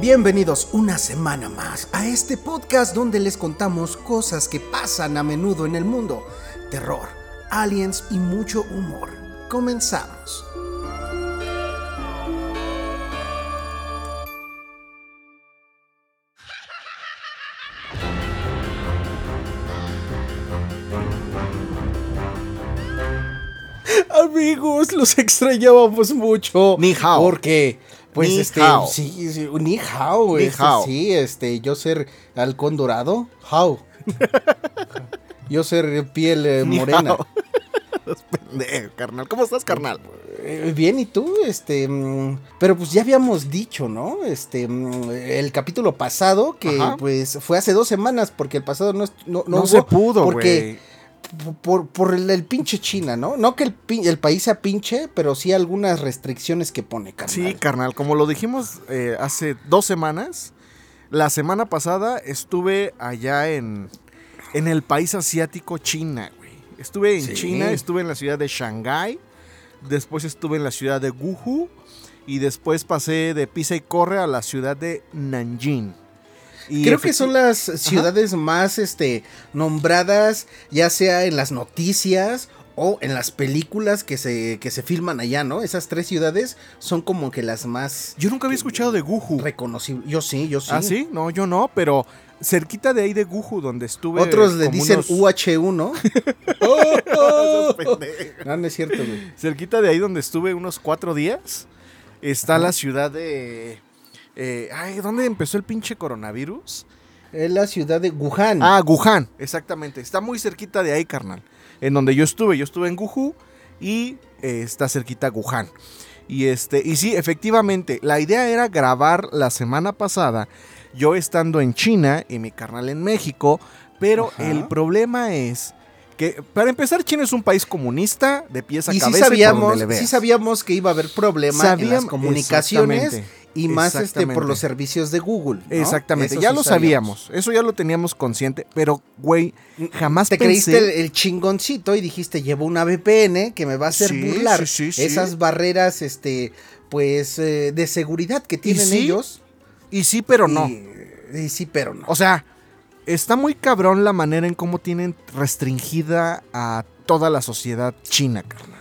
Bienvenidos una semana más a este podcast donde les contamos cosas que pasan a menudo en el mundo. Terror, aliens y mucho humor. Comenzamos. Amigos, los extrañábamos mucho. Ni hao. Porque, pues, Ni este, hao. sí, sí, ni hao, Ni este, hao. sí, este, yo ser halcón dorado, how. yo ser piel eh, morena. Pendejo, carnal. ¿Cómo estás, carnal? Eh, Bien, ¿y tú? Este, mm, pero pues ya habíamos dicho, ¿no? Este, mm, el capítulo pasado, que Ajá. pues fue hace dos semanas, porque el pasado no, no, No, no se pudo, porque güey. Por, por el, el pinche China, ¿no? No que el, el país sea pinche, pero sí algunas restricciones que pone, carnal. Sí, carnal. Como lo dijimos eh, hace dos semanas, la semana pasada estuve allá en, en el país asiático China, güey. Estuve en Sí. China, estuve en la ciudad de Shanghái, después estuve en la ciudad de Wuhu y después pasé de Pisa y Corre a la ciudad de Nanjing. Y Creo que son las ciudades más este, nombradas, ya sea en las noticias o en las películas que se, que se filman allá, ¿no? Esas tres ciudades son como que las más Yo nunca había escuchado de Wuhu. reconocibles. Yo sí, yo sí. ¿Ah, sí? No, yo no, pero cerquita de ahí de Wuhu, donde estuve. Otros le dicen unos- UH1, ¿no? Esos pendejos. no, no es cierto, güey. cerquita de ahí donde estuve unos cuatro días, está la ciudad de... eh, ay, ¿dónde empezó el pinche coronavirus? Es la ciudad de Wuhan. Ah, Wuhan, exactamente. Está muy cerquita de ahí, carnal. En donde yo estuve. Yo estuve en Wuhu y eh, está cerquita Wuhan. Y este, y sí, efectivamente, la idea era grabar la semana pasada, yo estando en China y mi carnal en México, pero Ajá. el problema es que, para empezar, China es un país comunista de pies a y sí cabeza. y por sabíamos, donde le veas. sí sabíamos que iba a haber problema en las comunicaciones y más este por los servicios de Google. ¿no? Exactamente, Eso ya sí lo sabíamos, eso ya lo teníamos consciente, pero, güey, jamás Te pensé... creíste el, el chingoncito y dijiste, llevo una VPN que me va a hacer Sí, burlar sí, sí, sí. esas barreras, este, pues, eh, de seguridad que tienen ellos. Y sí, pero no. Y, y sí, pero no. O sea, está muy cabrón la manera en cómo tienen restringida a toda la sociedad china, carnal.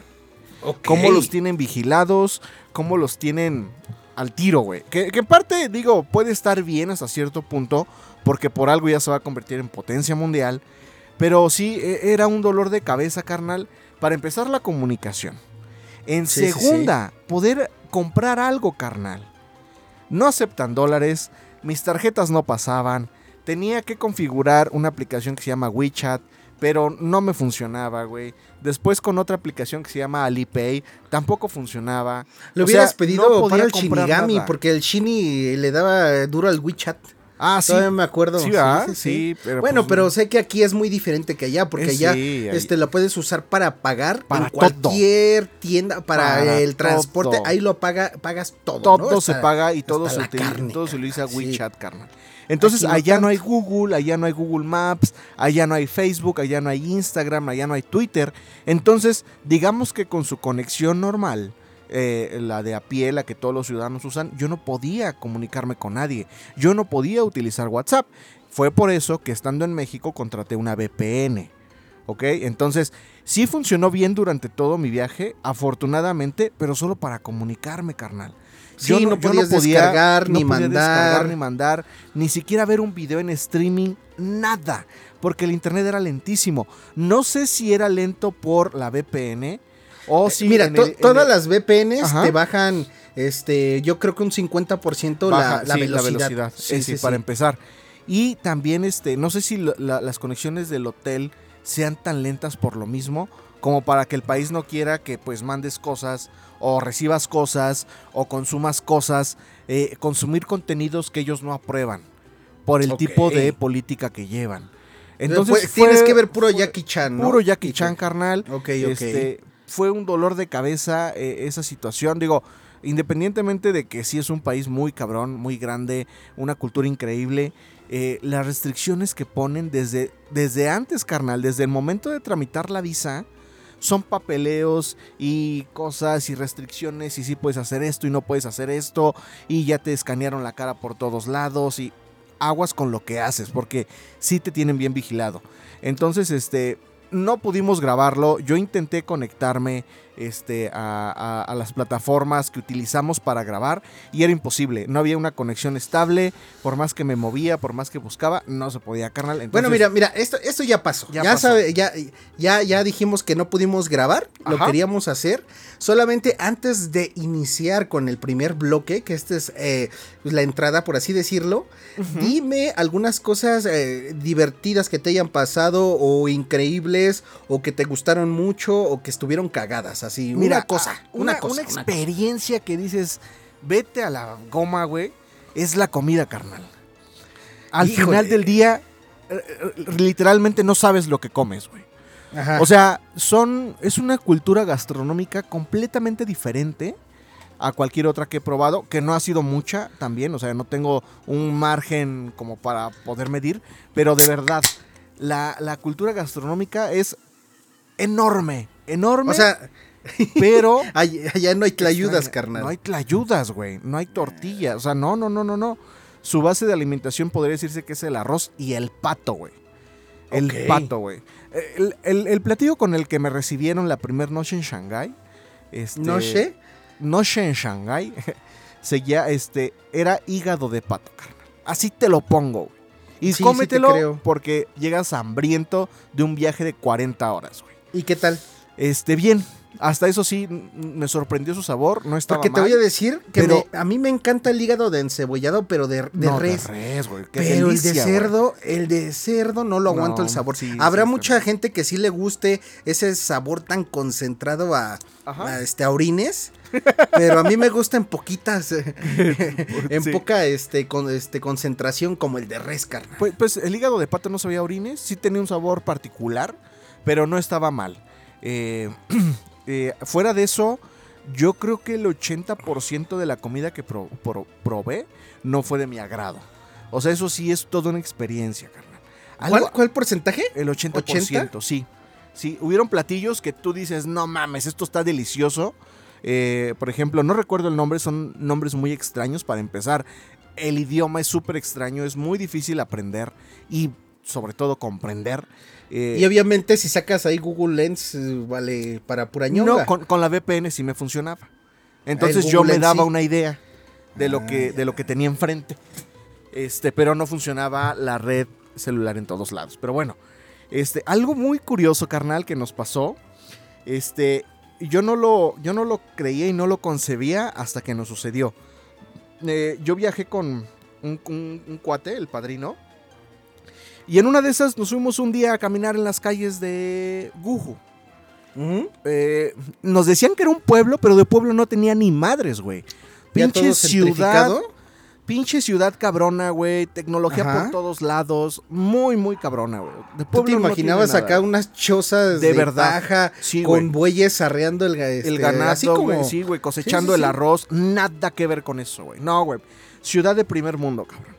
Cómo los tienen vigilados, cómo los tienen al tiro, güey. Que, que en parte, digo, puede estar bien hasta cierto punto, porque por algo ya se va a convertir en potencia mundial. Pero sí, e- era un dolor de cabeza, carnal. Para empezar, la comunicación. En Sí, sí, segunda, poder comprar algo, carnal. No aceptan dólares, mis tarjetas no pasaban. Tenía que configurar una aplicación que se llama WeChat, pero no me funcionaba, güey. Después con otra aplicación que se llama Alipay, tampoco funcionaba. Le O hubieras sea, pedido no para el Shinigami, nada. porque el Shini le daba duro al WeChat. Ah, sí. Todavía me acuerdo. Sí, ¿verdad? Sí, pero bueno, pues, pero sé que aquí es muy diferente que allá, porque Eh, allá sí, ahí- este, lo puedes usar para pagar Para en cualquier tienda, para, Para el transporte, todo. ahí lo paga, pagas todo. todo ¿no? se Hasta- paga y todo se, la utiliza, todo se utiliza sí. WeChat, carnal. Entonces, no allá no hay. Google, allá no hay Google Maps, allá no hay Facebook, allá no hay Instagram, allá no hay Twitter. Entonces, digamos que con su conexión normal, eh, la de a pie, la que todos los ciudadanos usan, yo no podía comunicarme con nadie. Yo no podía utilizar WhatsApp. Fue por eso que estando en México contraté una VPN. ¿Ok? Entonces, sí funcionó bien durante todo mi viaje, afortunadamente, pero solo para comunicarme, carnal. Sí, no podías descargar, ni podía descargar, mandar. ni mandar, ni siquiera ver un video en streaming, nada, porque el internet era lentísimo. No sé si era lento por la VPN o si Eh, Mira, to- el- en todas el- las VPNs Ajá. te bajan, este, yo creo que un 50% baja, la, la sí, velocidad. Sí, sí, para empezar. Y también, este, no sé si la- la- las conexiones del hotel sean tan lentas por lo mismo, como para que el país no quiera que pues mandes cosas o recibas cosas o consumas cosas, eh, consumir contenidos que ellos no aprueban por el tipo de política que llevan. Entonces, Entonces tienes que ver puro fue Jackie Chan, ¿no? Puro Jackie Chan, carnal. Ok, ok. Este, fue un dolor de cabeza eh, esa situación. Digo, independientemente de que sí es un país muy cabrón, muy grande, una cultura increíble, eh, las restricciones que ponen desde, desde antes, carnal, desde el momento de tramitar la visa, son papeleos y cosas y restricciones y sí puedes hacer esto y no puedes hacer esto y ya te escanearon la cara por todos lados y aguas con lo que haces porque sí te tienen bien vigilado. Entonces, este, no pudimos grabarlo. Yo intenté conectarme este, a, a, las plataformas que utilizamos para grabar y era imposible. No había una conexión estable. Por más que me movía, por más que buscaba, no se podía, carnal. bueno, mira, mira, esto, esto ya pasó. Ya, Sabe, ya, ya, ya dijimos que no pudimos grabar. Lo queríamos hacer. Solamente antes de iniciar con el primer bloque, que esta es eh, la entrada, por así decirlo, dime algunas cosas eh, divertidas que te hayan pasado o increíbles o que te gustaron mucho o que estuvieron cagadas. Así, Mira, una cosa, una, cosa. Una experiencia que dices, vete a la goma, güey, es la comida, carnal. Al final del día, eh, literalmente no sabes lo que comes, güey. O sea, son. Es una cultura gastronómica completamente diferente a cualquier otra que he probado, que no ha sido mucha también, o sea, no tengo un margen como para poder medir, pero de verdad, la, la cultura gastronómica es enorme, enorme. O sea, pero allá, no hay tlayudas, carnal. No hay tlayudas, güey, no hay tortillas, o sea, no, no, no, no, no. Su base de alimentación podría decirse que es el arroz y el pato, güey. El pato, güey. El, platillo con el que me recibieron la primera noche en Shanghái. Este, ¿Noche? Noche en Shanghái. seguía, este, era hígado de pato, carnal. Así te lo pongo, Y cómetelo porque llegas hambriento de un viaje de 40 horas, güey. ¿Y qué tal? Este, bien. Hasta eso sí, me sorprendió su sabor, no estaba Porque te voy a decir que a mí me encanta el hígado de encebollado, pero de, de res. pero el de cerdo, el de cerdo no lo aguanto el sabor. Habrá mucha gente que sí le guste ese sabor tan concentrado a, este, a orines. pero a mí me gusta en poquitas, en poca este, con, este, concentración como el de res, carnal. Pues, pues el hígado de pato no sabía orines, sí tenía un sabor particular, pero no estaba mal. Eh, Eh, fuera de eso, yo creo que el 80% de la comida que probé no fue de mi agrado. O sea, eso sí es toda una experiencia, carnal. ¿Cuál, porcentaje? El 80%, sí. Sí, hubieron platillos que tú dices, no mames, esto está delicioso. Eh, por ejemplo, no recuerdo el nombre, son nombres muy extraños para empezar. El idioma es súper extraño, es muy difícil aprender y sobre todo comprender. Eh, y obviamente si sacas ahí Google Lens, eh, vale para pura ñonga. No, con, la VPN sí me funcionaba. Entonces yo me daba una idea de lo, que, de lo que tenía enfrente. Este, pero no funcionaba la red celular en todos lados. Pero bueno, este, algo muy curioso, carnal, que nos pasó. Este, yo no lo, yo no lo creía y no lo concebía hasta que nos sucedió. Eh, yo viajé con un cuate, el padrino, y en una de esas nos fuimos un día a caminar en las calles de Guju. Eh, nos decían que era un pueblo, pero de pueblo no tenía ni madres, güey. Pinche ciudad. Pinche ciudad cabrona, güey. Tecnología por todos lados. Muy, muy cabrona, güey. ¿Tú te imaginabas acá unas chozas de, verdad con bueyes arreando el, este, el ganado, así como... Sí, güey, cosechando el arroz. Nada que ver con eso, güey. No, güey. Ciudad de primer mundo, cabrón.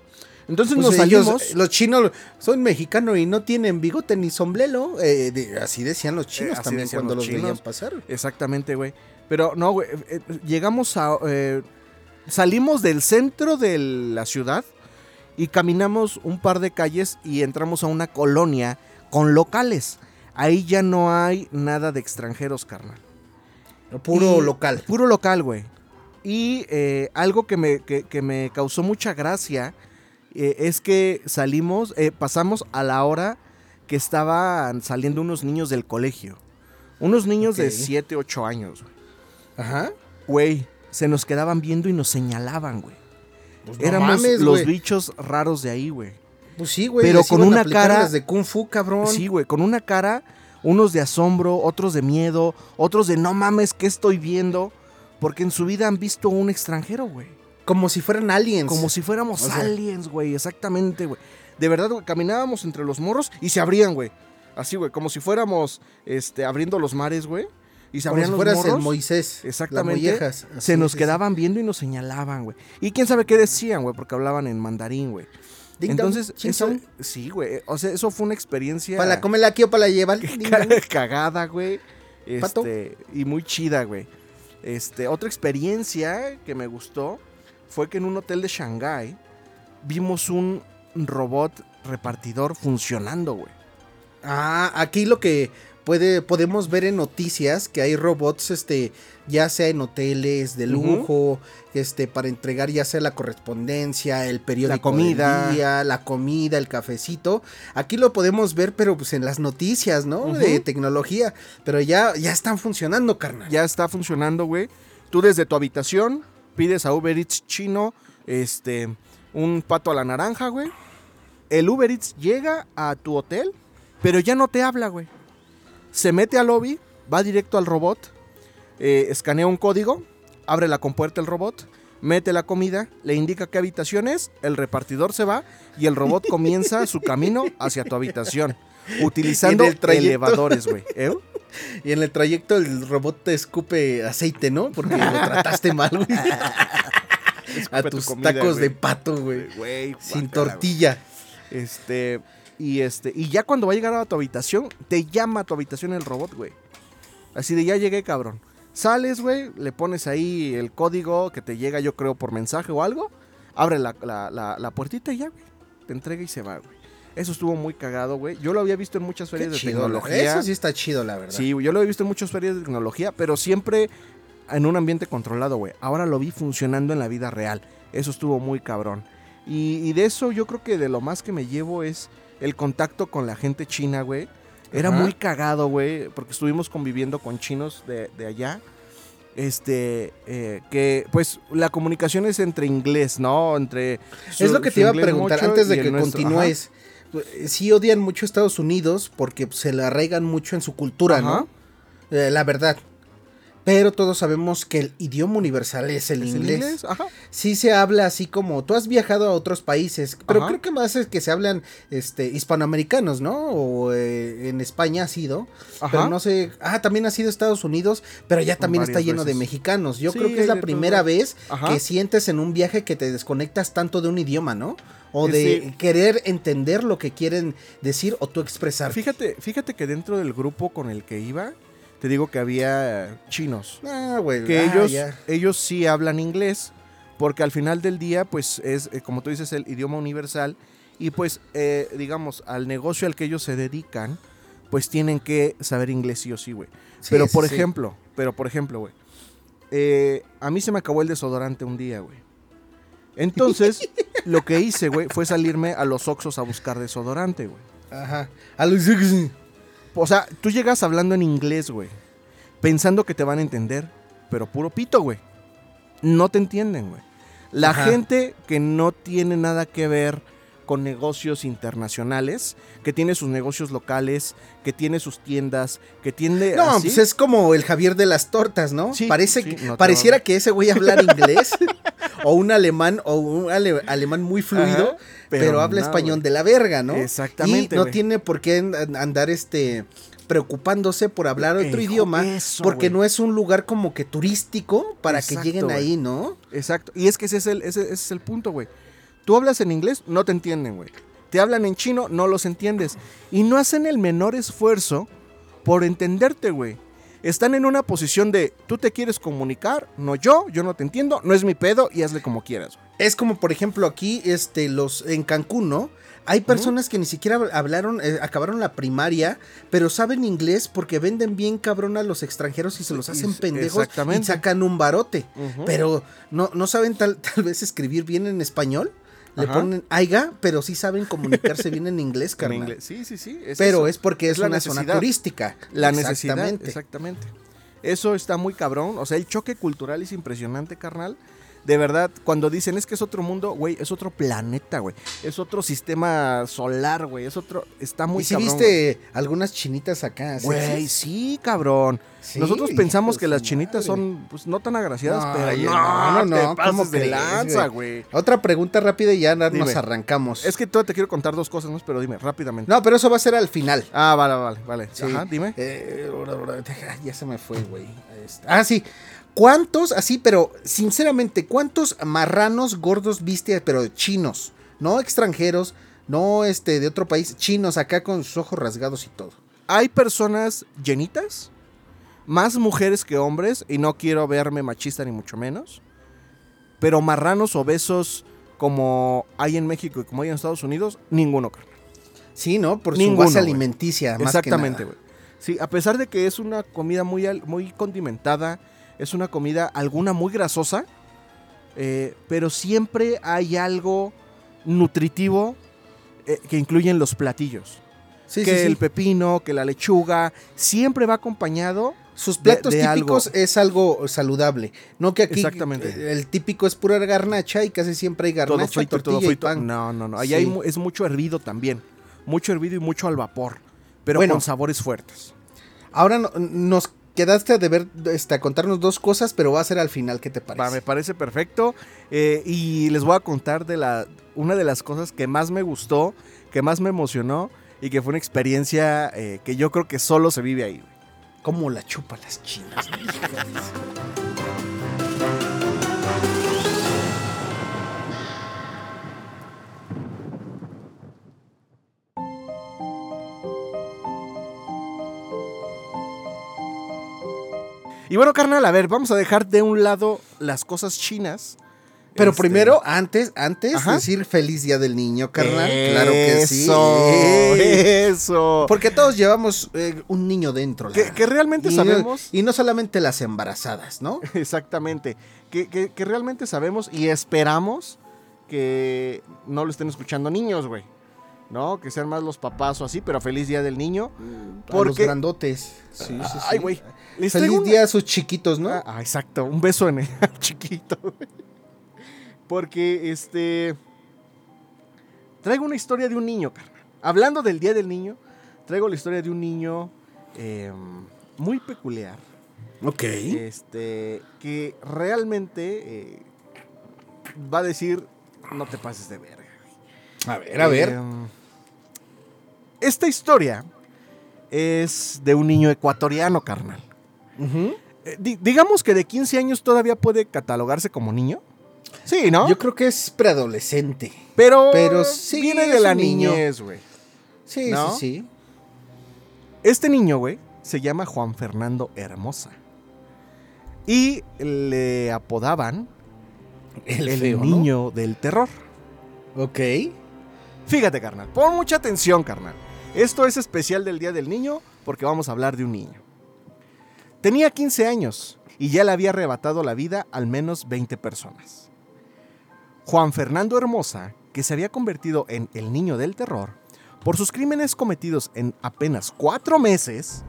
Entonces pues nos salimos. los chinos son mexicanos y no tienen bigote ni sombrero. Eh, así decían los chinos eh, también cuando los, veían pasar. Exactamente, güey. Pero no, güey. Eh, llegamos a. salimos del centro de la ciudad y caminamos un par de calles y entramos a una colonia con locales. Ahí ya no hay nada de extranjeros, carnal. Puro local. Puro local, güey. Y algo que me, que me causó mucha gracia eh, es que salimos, eh, pasamos a la hora que estaban saliendo unos niños del colegio. Unos niños de 7, 8 años. Ajá. Güey, se nos quedaban viendo y nos señalaban, güey. Pues Éramos los bichos raros de ahí, güey. Pues sí, güey. Pero con una cara. de Kung Fu, cabrón. Sí, güey, con una cara. Unos de asombro, otros de miedo, otros de no mames, ¿qué estoy viendo? Porque en su vida han visto a un extranjero, güey. Como si fueran aliens. Como si fuéramos aliens, güey. Exactamente, güey. De verdad, güey, caminábamos entre los morros y se abrían, güey. Así, güey, como si fuéramos este, abriendo los mares, güey. Y se abrían como si fueras el Moisés. Exactamente. se nos quedaban viendo y nos señalaban, güey. Y quién sabe qué decían, güey, porque hablaban en mandarín, güey. Entonces, eso, sí, güey. O sea, eso fue una experiencia. ¿Para comerla aquí o para llevar? Cagada, güey. Este, y muy chida, güey. Este, otra experiencia que me gustó fue que en un hotel de Shanghái vimos un robot repartidor funcionando, güey. Ah, aquí lo que puede, podemos ver en noticias que hay robots, este, ya sea en hoteles de lujo, este, para entregar ya sea la correspondencia, el periódico, la comida, la comida, el cafecito. Aquí lo podemos ver, pero pues en las noticias, ¿no? De tecnología. Pero ya, ya están funcionando, carnal. Ya está funcionando, güey. Tú desde tu habitación pides a Uber Eats chino, este, un pato a la naranja, güey. El Uber Eats llega a tu hotel, pero ya no te habla, güey se mete al lobby, va directo al robot, eh, escanea un código, abre la compuerta el robot, mete la comida, le indica qué habitación es, el repartidor se va y el robot comienza su camino hacia tu habitación, utilizando elevadores, güey. ¿eh? Y en el trayecto el robot te escupe aceite, ¿no? Porque lo trataste mal, güey. A tus tacos de pato, güey. Sin tortilla. Este, y este, y ya cuando va a llegar a tu habitación, te llama a tu habitación el robot, güey. Así de ya llegué, cabrón. Sales, güey, le pones ahí el código que te llega, yo creo, por mensaje o algo. Abre la, la, puertita y ya, güey. Te entrega y se va, güey. Eso estuvo muy cagado, güey. Yo lo había visto en muchas ferias de tecnología. Eso sí está chido, la verdad. Sí, yo lo había visto en muchas ferias de tecnología, pero siempre en un ambiente controlado, güey. Ahora lo vi funcionando en la vida real. Eso estuvo muy cabrón. Y, y de eso yo creo que de lo más que me llevo es el contacto con la gente china, güey. Era muy cagado, güey, porque estuvimos conviviendo con chinos de, allá. Este, eh, que pues la comunicación es entre inglés, ¿no? Entre... es lo que te iba a preguntar antes de que continúes. Sí odian mucho Estados Unidos porque se le arraigan mucho en su cultura, ¿no? Eh, la verdad pero todos sabemos que el idioma universal es el inglés. Ajá. Sí se habla así como tú has viajado a otros países, pero creo que más es que se hablan este hispanoamericanos, ¿no? O eh, en España ha sido, Ajá. pero no sé, ah, también ha sido Estados Unidos, pero ya también está lleno de mexicanos. Yo creo que es la primera vez que sientes en un viaje que te desconectas tanto de un idioma, ¿no? O de querer entender lo que quieren decir o tú expresar. Fíjate, fíjate que dentro del grupo con el que iba, te digo que había chinos. Ah, güey. Que ah, ellos, ellos sí hablan inglés, porque al final del día, pues es, eh, como tú dices, el idioma universal. Y pues, eh, digamos, al negocio al que ellos se dedican, pues tienen que saber inglés sí o sí, güey. pero, por ejemplo, pero por ejemplo, güey. Eh, a mí se me acabó el desodorante un día, güey. Entonces, lo que hice, güey, fue salirme a los Oxos a buscar desodorante, güey. Ajá. A los o sea, tú llegas hablando en inglés, güey. Pensando que te van a entender. Pero puro pito, güey. No te entienden, güey. La gente que no tiene nada que ver con negocios internacionales, que tiene sus negocios locales, que tiene sus tiendas, que tiene... No, pues es como el Javier de las tortas, ¿no? Sí, Parece pareciera que ese güey hablar inglés, o un alemán, o un alemán muy fluido, pero, habla español de la verga, ¿no? Exactamente. Y no tiene por qué andar este preocupándose por hablar otro idioma, porque no es un lugar como que turístico para que lleguen ahí, ¿no? Exacto. Y es que ese es el, ese es el punto, güey. Tú hablas en inglés, no te entienden, güey. Te hablan en chino, no los entiendes. Y no hacen el menor esfuerzo por entenderte, güey. Están en una posición de, tú te quieres comunicar, no yo, yo no te entiendo, no es mi pedo y hazle como quieras. Es como, por ejemplo, aquí, este, los, en Cancún, ¿no? Hay personas que ni siquiera hablaron, eh, acabaron la primaria, pero saben inglés porque venden bien cabrón a los extranjeros y se los hacen pendejos y sacan un barote. Pero no, no saben tal, tal vez escribir bien en español le ponen aiga, pero sí saben comunicarse bien en inglés, carnal. Sí, sí, sí. pero es porque es, una zona turística. La necesidad. Exactamente. Eso está muy cabrón. O sea, el choque cultural es impresionante, carnal de verdad, cuando dicen es que es otro mundo, güey, es otro planeta, güey. Es otro sistema solar, güey. Es otro. Está muy ¿Y si viste algunas chinitas acá? Güey, sí, cabrón. Nosotros pensamos que las chinitas son, pues, no tan agraciadas, pero no, no, no, te ¿cómo de lanza, güey? Otra pregunta rápida y ya nos arrancamos. Es que todavía te quiero contar dos cosas, ¿no? Pero dime, rápidamente. No, pero eso va a ser al final. Ah, vale, vale, vale. Ajá, dime. Eh, ya se me fue, güey. Ah, sí. ¿Cuántos, así, pero sinceramente, cuántos marranos gordos viste, pero chinos? No extranjeros, no este de otro país, chinos acá con sus ojos rasgados y todo. Hay personas llenitas, más mujeres que hombres, y no quiero verme machista ni mucho menos, pero marranos obesos como hay en México y como hay en Estados Unidos, ninguno, carnal. Sí, ¿no? Por su base alimenticia. Más Exactamente, güey. Sí, a pesar de que es una comida muy, muy condimentada, es una comida alguna muy grasosa, eh, pero siempre hay algo nutritivo eh, que incluyen los platillos. Sí, que el pepino, que la lechuga, siempre va acompañado. Sus platos típicos es algo saludable. No que aquí Exactamente. el típico es pura garnacha y casi siempre hay garnacha, todo tortilla Y pan. No, no, no. Allá es mucho hervido también. Mucho hervido y mucho al vapor. Pero con sabores fuertes. Ahora nos quedaste de ver, este, a contarnos dos cosas, pero va a ser al final, ¿qué te parece? me parece perfecto. Eh, y les voy a contar de la, una de las cosas que más me gustó, que más me emocionó y que fue una experiencia eh, que yo creo que solo se vive ahí. ¿Cómo la chupa las chinas? Y bueno, carnal, a ver, vamos a dejar de un lado las cosas chinas. Pero este, primero, antes, antes decir feliz día del niño, carnal. claro que sí. Eso. Porque todos llevamos eh, un niño dentro. Que, realmente sabemos. y no solamente las embarazadas, ¿no? Exactamente. Que, que, realmente sabemos y esperamos que no lo estén escuchando niños, güey. ¿no? Que sean más los papás o así, pero feliz día del niño. Porque... los grandotes. Sí, sí, Ay, güey. Feliz día a sus chiquitos, ¿no? Ah, exacto. Un beso en el chiquito. Porque, este... Traigo una historia de un niño, carnal. Hablando del día del niño, traigo la historia de un niño em, muy peculiar. Ok. Este, que realmente eh, va a decir, no te pases de verga. A ver, a ver. Em, esta historia es de un niño ecuatoriano, carnal. Eh, digamos que de 15 años todavía puede catalogarse como niño. Sí, ¿no? Yo creo que es preadolescente. Pero, pero sí, viene de la niñez, güey. Sí, sí, sí. Este niño, güey, se llama Juan Fernando Hermosa. Y le apodaban el, niño del terror. Ok. Fíjate, carnal, pon mucha atención, carnal. Esto es especial del Día del Niño porque vamos a hablar de un niño. Tenía 15 años y ya le había arrebatado la vida al menos 20 personas. Juan Fernando Hermosa, que se había convertido en el niño del terror, por sus crímenes cometidos en apenas cuatro meses,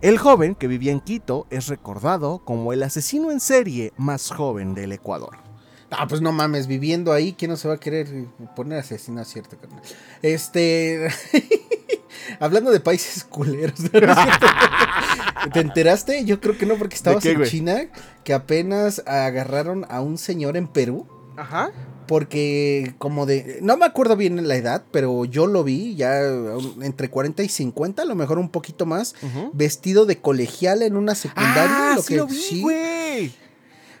el joven que vivía en Quito es recordado como el asesino en serie más joven del Ecuador. Ah, pues no mames, viviendo ahí, ¿quién no se va a querer poner asesino cierto, carnal? Este. Hablando de países culeros. ¿Te enteraste? Yo creo que no, porque estabas en China, que apenas agarraron a un señor en Perú. Ajá. Porque como de... No me acuerdo bien la edad, pero yo lo vi ya entre 40 y 50, a lo mejor un poquito más, vestido de colegial en una secundaria. Ah, lo sí lo vi, güey.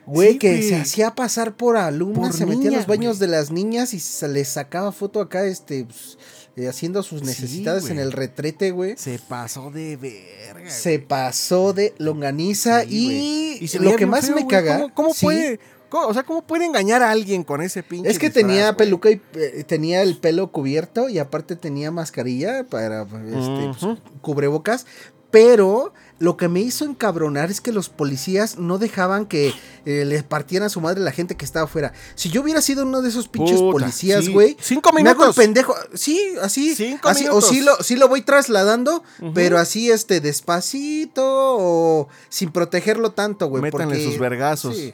Güey, que se hacía pasar por alumnas, se metía en los baños de las niñas y se les sacaba foto acá, este, pues, eh, haciendo sus necesidades en el retrete, güey. Se pasó de verga. Se pasó de longaniza y, lo que más me caga. ¿Cómo, puede? o sea, ¿cómo puede engañar a alguien con ese pinche? Es que tenía peluca y eh, tenía el pelo cubierto y aparte tenía mascarilla para este, pues, cubrebocas, pero lo que me hizo encabronar es que los policías no dejaban que eh, le partieran a su madre la gente que estaba afuera. Si yo hubiera sido uno de esos pinches policías, güey. Cinco minutos. Me hago el pendejo. Sí, así. Cinco minutos. O sí lo, sí lo voy trasladando, pero así, este, despacito o sin protegerlo tanto, güey. Métanle sus vergazos. Sí.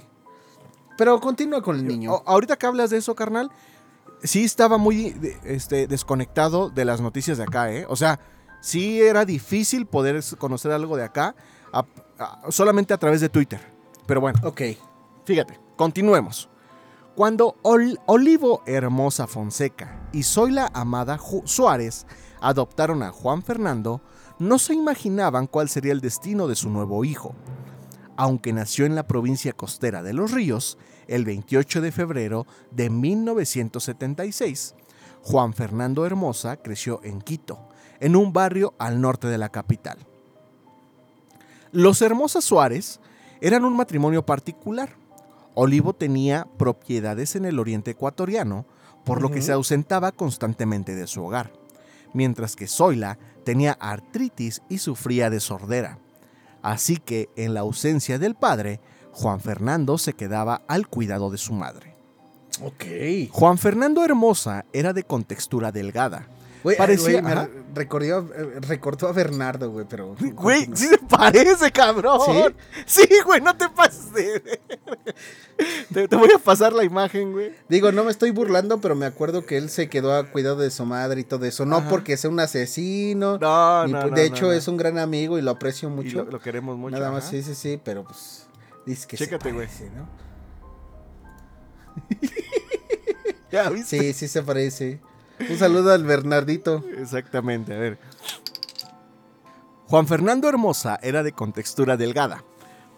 Pero continúa con el niño. ahorita que hablas de eso, carnal, sí estaba muy este, desconectado de las noticias de acá, ¿eh? O sea sí era difícil poder conocer algo de acá solamente a través de Twitter. Pero bueno. Ok. Fíjate, continuemos. Cuando Olivo Hermosa Fonseca y Zoila Amada Suárez adoptaron a Juan Fernando, no se imaginaban cuál sería el destino de su nuevo hijo. Aunque nació en la provincia costera de Los Ríos el 28 de febrero de 1976, Juan Fernando Hermosa creció en Quito, en un barrio al norte de la capital. Los Hermosa Suárez eran un matrimonio particular. Olivo tenía propiedades en el oriente ecuatoriano, por lo que se ausentaba constantemente de su hogar, mientras que Zoila tenía artritis y sufría de sordera. Así que, en la ausencia del padre, Juan Fernando se quedaba al cuidado de su madre. Ok. Juan Fernando Hermosa era de contextura delgada. Parecía, me recordó, eh, recordó a Bernardo, güey, pero. Güey, sí se parece, cabrón. Sí, sí güey, no te pases. te, te, voy a pasar la imagen, güey. Digo, no me estoy burlando, pero me acuerdo que él se quedó a cuidado de su madre y todo eso. No porque sea un asesino. No, no, De hecho, es un gran amigo y lo aprecio mucho. lo, queremos mucho. Nada más, sí, sí, sí, pero pues. Dice que Chécate, güey. ¿no? ¿Ya viste? Sí, sí se parece. Un saludo al Bernardito. Exactamente, a ver. Juan Fernando Hermosa era de contextura delgada.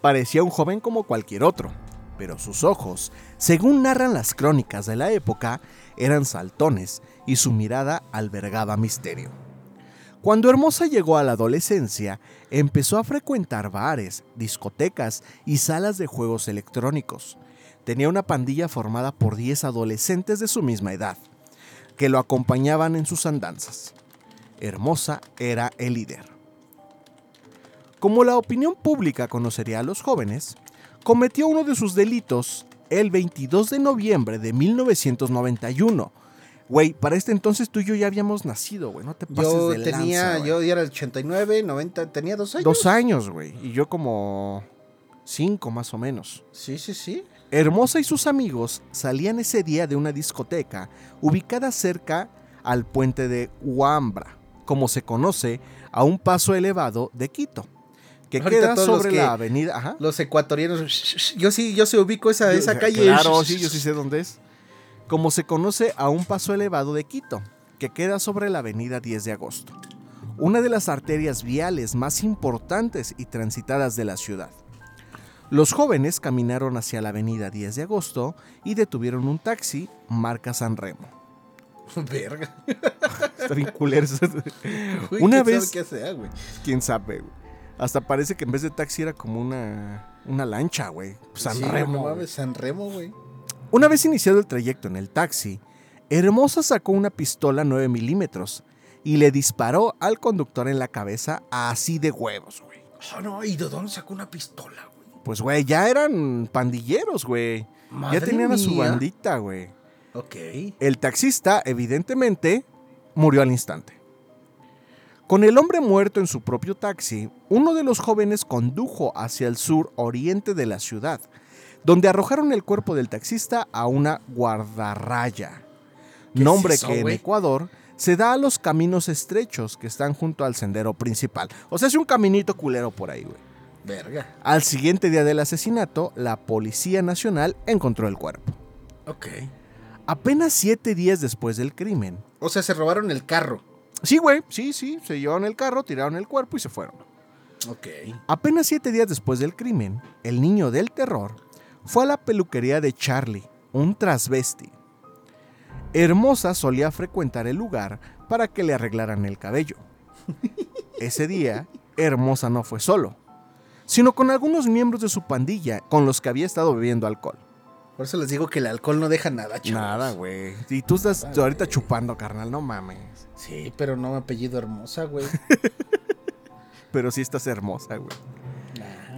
Parecía un joven como cualquier otro, pero sus ojos, según narran las crónicas de la época, eran saltones y su mirada albergaba misterio. Cuando Hermosa llegó a la adolescencia, empezó a frecuentar bares, discotecas y salas de juegos electrónicos. Tenía una pandilla formada por 10 adolescentes de su misma edad que lo acompañaban en sus andanzas. Hermosa era el líder. Como la opinión pública conocería a los jóvenes, cometió uno de sus delitos el 22 de noviembre de 1991. Güey, para este entonces tú y yo ya habíamos nacido, güey, no te pases yo tenía, Yo era el 89, 90, tenía dos años. Dos años, güey, y yo como cinco más o menos. Sí, sí, sí. Hermosa y sus amigos salían ese día de una discoteca ubicada cerca al puente de Huambra, como se conoce, a un paso elevado de Quito, que queda sobre la avenida. Los ecuatorianos, yo sí, yo se ubico esa, esa calle. Claro, sí, yo sí sé dónde es. Como se conoce a un paso elevado de Quito, que queda sobre la avenida 10 de agosto, una de las arterias viales más importantes y transitadas de la ciudad. Los jóvenes caminaron hacia la avenida 10 de agosto y detuvieron un taxi marca San Remo. Verga. Está bien una vez. qué sea, güey? Quién sabe, güey. Hasta parece que en vez de taxi era como una, una lancha, güey. San Remo. San Remo, güey. Una vez iniciado el trayecto en el taxi, Hermosa sacó una pistola 9 milímetros y le disparó al conductor en la cabeza así de huevos, güey. Oh, no, ¿y de dónde sacó una pistola, güey? Pues, güey, ya eran pandilleros, güey. Ya tenían a su bandita, güey. Ok. El taxista, evidentemente, murió al instante. Con el hombre muerto en su propio taxi, uno de los jóvenes condujo hacia el sur oriente de la ciudad, donde arrojaron el cuerpo del taxista a una guardarraya. Nombre que en Ecuador se da a los caminos estrechos que están junto al sendero principal. O sea, es un caminito culero por ahí, güey. Verga. Al siguiente día del asesinato, la Policía Nacional encontró el cuerpo. Ok. Apenas siete días después del crimen. O sea, se robaron el carro. Sí, güey. Sí, sí. Se llevaron el carro, tiraron el cuerpo y se fueron. Ok. Apenas siete días después del crimen, el niño del terror fue a la peluquería de Charlie, un transvesti. Hermosa solía frecuentar el lugar para que le arreglaran el cabello. Ese día, Hermosa no fue solo sino con algunos miembros de su pandilla con los que había estado bebiendo alcohol. Por eso les digo que el alcohol no deja nada, chavos. Nada, güey. Y tú estás ahorita chupando, carnal, no mames. Sí, pero no me apellido hermosa, güey. pero sí estás hermosa, güey.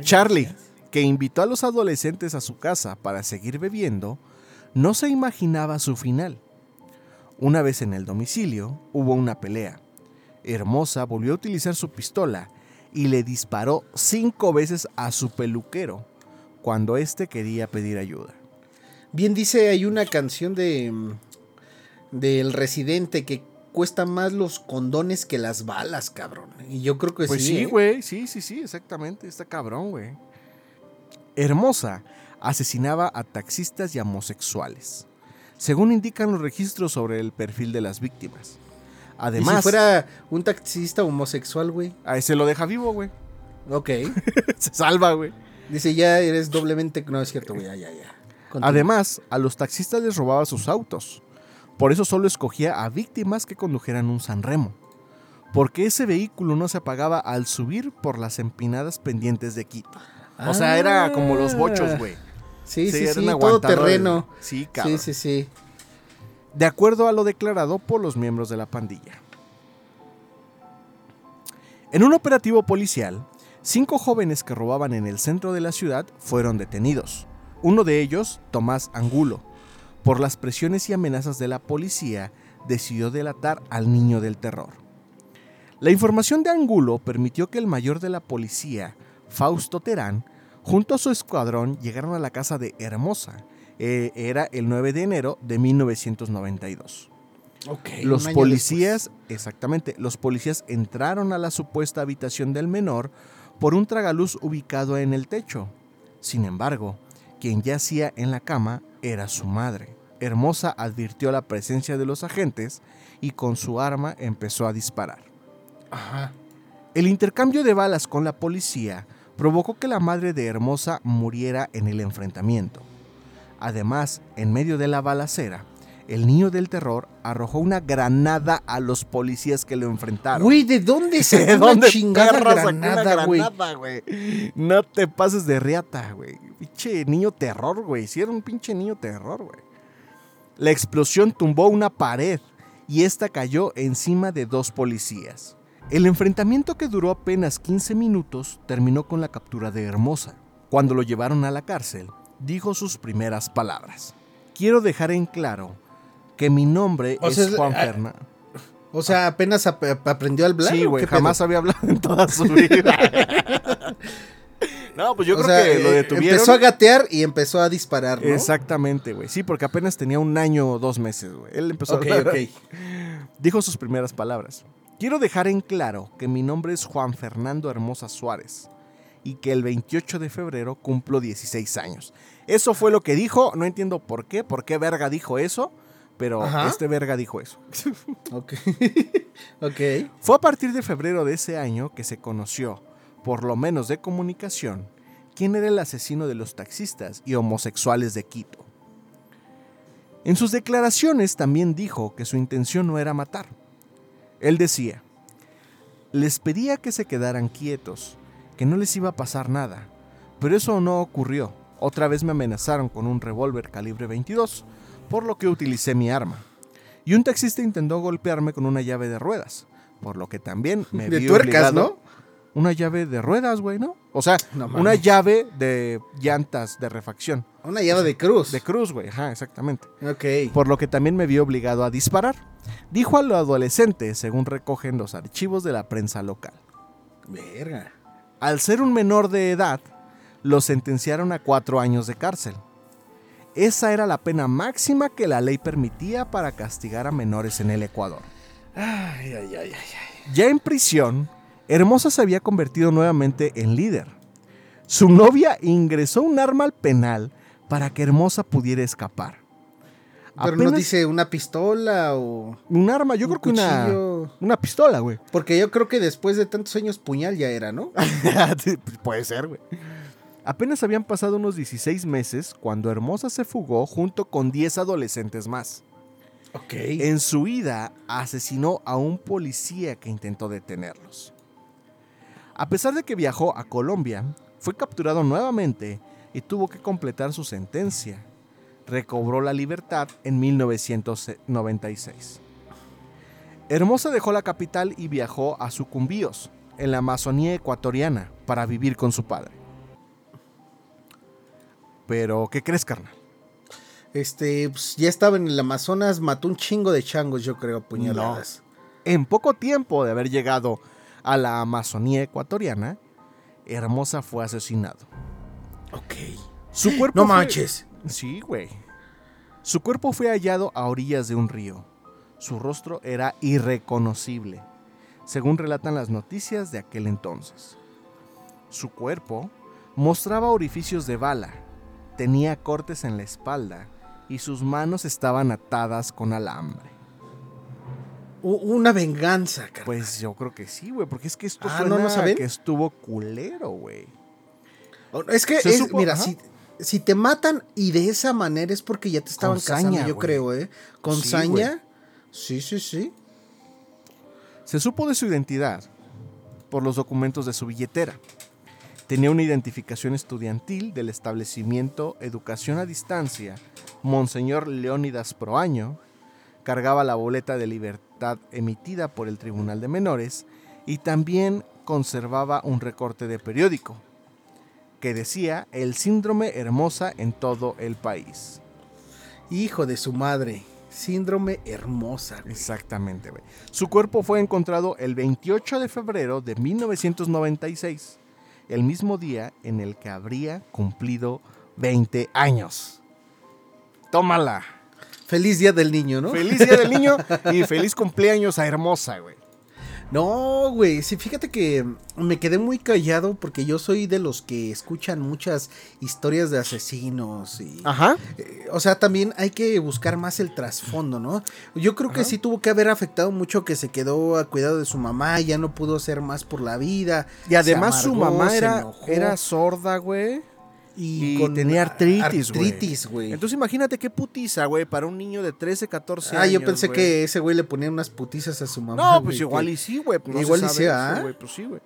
Charlie, que invitó a los adolescentes a su casa para seguir bebiendo, no se imaginaba su final. Una vez en el domicilio, hubo una pelea. Hermosa volvió a utilizar su pistola y le disparó cinco veces a su peluquero cuando éste quería pedir ayuda. Bien dice, hay una canción de mm, del residente que cuesta más los condones que las balas, cabrón. Y yo creo que pues sí. sí, ¿eh? güey, sí, sí, sí, exactamente, está cabrón, güey. Hermosa asesinaba a taxistas y homosexuales, según indican los registros sobre el perfil de las víctimas. Además. si fuera un taxista homosexual, güey. Ahí se lo deja vivo, güey. Ok. se salva, güey. Dice, ya eres doblemente. No es cierto, güey. Ya, ya, ya. Además, a los taxistas les robaba sus autos. Por eso solo escogía a víctimas que condujeran un Sanremo. porque ese vehículo no se apagaba al subir por las empinadas pendientes de Quito. O sea, era como los bochos, güey. Sí, sí, sí, todo terreno. Sí, cabrón. Sí, sí, sí. De acuerdo a lo declarado por los miembros de la pandilla. En un operativo policial, cinco jóvenes que robaban en el centro de la ciudad fueron detenidos. Uno de ellos, Tomás Angulo, por las presiones y amenazas de la policía, decidió delatar al niño del terror. La información de Angulo permitió que el mayor de la policía, Fausto Terán, junto a su escuadrón llegaron a la casa de Hermosa. Eh, era el 9 de enero de 1992. los policías, exactamente, los policías entraron a la supuesta habitación del menor por un tragaluz ubicado en el techo. Sin embargo, quien yacía en la cama era su madre. Hermosa advirtió la presencia de los agentes y con su arma empezó a disparar. El intercambio de balas con la policía provocó que la madre de Hermosa muriera en el enfrentamiento. Además, en medio de la balacera, el niño del terror arrojó una granada a los policías que lo enfrentaron. Güey, ¿de dónde se una chingada granada, güey? No te pases de riata, güey. Pinche niño terror, güey. Era un pinche niño terror, güey. La explosión tumbó una pared y esta cayó encima de dos policías. El enfrentamiento que duró apenas 15 minutos terminó con la captura de Hermosa. Cuando lo llevaron a la cárcel, dijo sus primeras palabras. Quiero dejar en claro que mi nombre es Juan ah, Fernando. O sea, apenas aprendió a hablar. Sí, güey, jamás había hablado en toda su vida. no, pues yo creo que lo eh, detuvieron. Empezó a gatear y empezó a disparar, ¿no? Exactamente, güey. Sí, porque apenas tenía un año o dos meses, güey. Él empezó a hablar. Dijo sus primeras palabras. Quiero dejar en claro que mi nombre es Juan Fernando Hermosa Suárez y que el 28 de febrero cumplo 16 años. Eso fue lo que dijo, no entiendo por qué, por qué verga dijo eso, pero este verga dijo eso. ok. ok. Fue a partir de febrero de ese año que se conoció, por lo menos de comunicación, quién era el asesino de los taxistas y homosexuales de Quito. En sus declaraciones también dijo que su intención no era matar. Él decía, les pedía que se quedaran quietos, que no les iba a pasar nada, pero eso no ocurrió. Otra vez me amenazaron con un revólver calibre 22 por lo que utilicé mi arma. Y un taxista intentó golpearme con una llave de ruedas, por lo que también me de tuercas, ¿no? Una llave de ruedas, güey, ¿no? O sea, una llave de llantas de refacción. Una llave de cruz. De cruz, güey, ajá, exactamente. Ok. Por lo que también me vi obligado a disparar. Dijo a lo adolescente, según recogen los archivos de la prensa local. Verga. Al ser un menor de edad, lo sentenciaron a cuatro años de cárcel. Esa era la pena máxima que la ley permitía para castigar a menores en el Ecuador. ya en prisión, Hermosa se había convertido nuevamente en líder. Su novia ingresó un arma al penal para que Hermosa pudiera escapar. Pero no dice una pistola o. Un arma, yo creo que una. Una pistola, güey. Porque yo creo que después de tantos años puñal ya era, ¿no? puede ser, güey. Apenas habían pasado unos 16 meses cuando Hermosa se fugó junto con 10 adolescentes más. Ok. En su ida, asesinó a un policía que intentó detenerlos. A pesar de que viajó a Colombia, fue capturado nuevamente y tuvo que completar su sentencia. Recobró la libertad en 1996. Hermosa dejó la capital y viajó a Sucumbíos, en la Amazonía ecuatoriana, para vivir con su padre. Pero, ¿qué crees, carnal? Este, pues, ya estaba en el Amazonas, mató un chingo de changos, yo creo, puñaladas. En poco tiempo de haber llegado a la Amazonía ecuatoriana, Hermosa fue asesinado. Ok. Su cuerpo no manches. Sí, güey. Su cuerpo fue hallado a orillas de un río. Su rostro era irreconocible, según relatan las noticias de aquel entonces. Su cuerpo mostraba orificios de bala tenía cortes en la espalda y sus manos estaban atadas con alambre. Una venganza, cara. Pues yo creo que sí, güey, porque es que esto ah, suena no, que estuvo culero, güey. Es que, mira, si, te matan y de esa manera es porque ya te estaban casando, yo creo, ¿eh? Con saña. Sí, sí, sí. Se supo de su identidad por los documentos de su billetera. Tenía una identificación estudiantil del establecimiento Educación a Distancia, Monseñor Leónidas Proaño, cargaba la boleta de libertad emitida por el Tribunal de Menores y también conservaba un recorte de periódico que decía el síndrome hermosa en todo el país. Hijo de su madre, síndrome hermosa. Exactamente, güey. Su cuerpo fue encontrado el 28 de febrero de 1996, el mismo día en el que habría cumplido 20 años. Tómala. Feliz día del niño, ¿no? Feliz día del niño y feliz cumpleaños a Hermosa, güey. No, güey, sí, fíjate que me quedé muy callado porque yo soy de los que escuchan muchas historias de asesinos y... Ajá. Eh, o sea, también hay que buscar más el trasfondo, ¿no? Yo creo que sí tuvo que haber afectado mucho que se quedó a cuidado de su mamá y ya no pudo hacer más por la vida. Y además su mamá era, era sorda, güey. Y, tenía artritis, güey. Entonces imagínate qué putiza, güey, para un niño de 13, 14 años. Ah, yo pensé que ese güey le ponía unas putizas a su mamá. No, pues igual y sí, güey. Pues igual y sí, ¿ah? Pues sí, güey.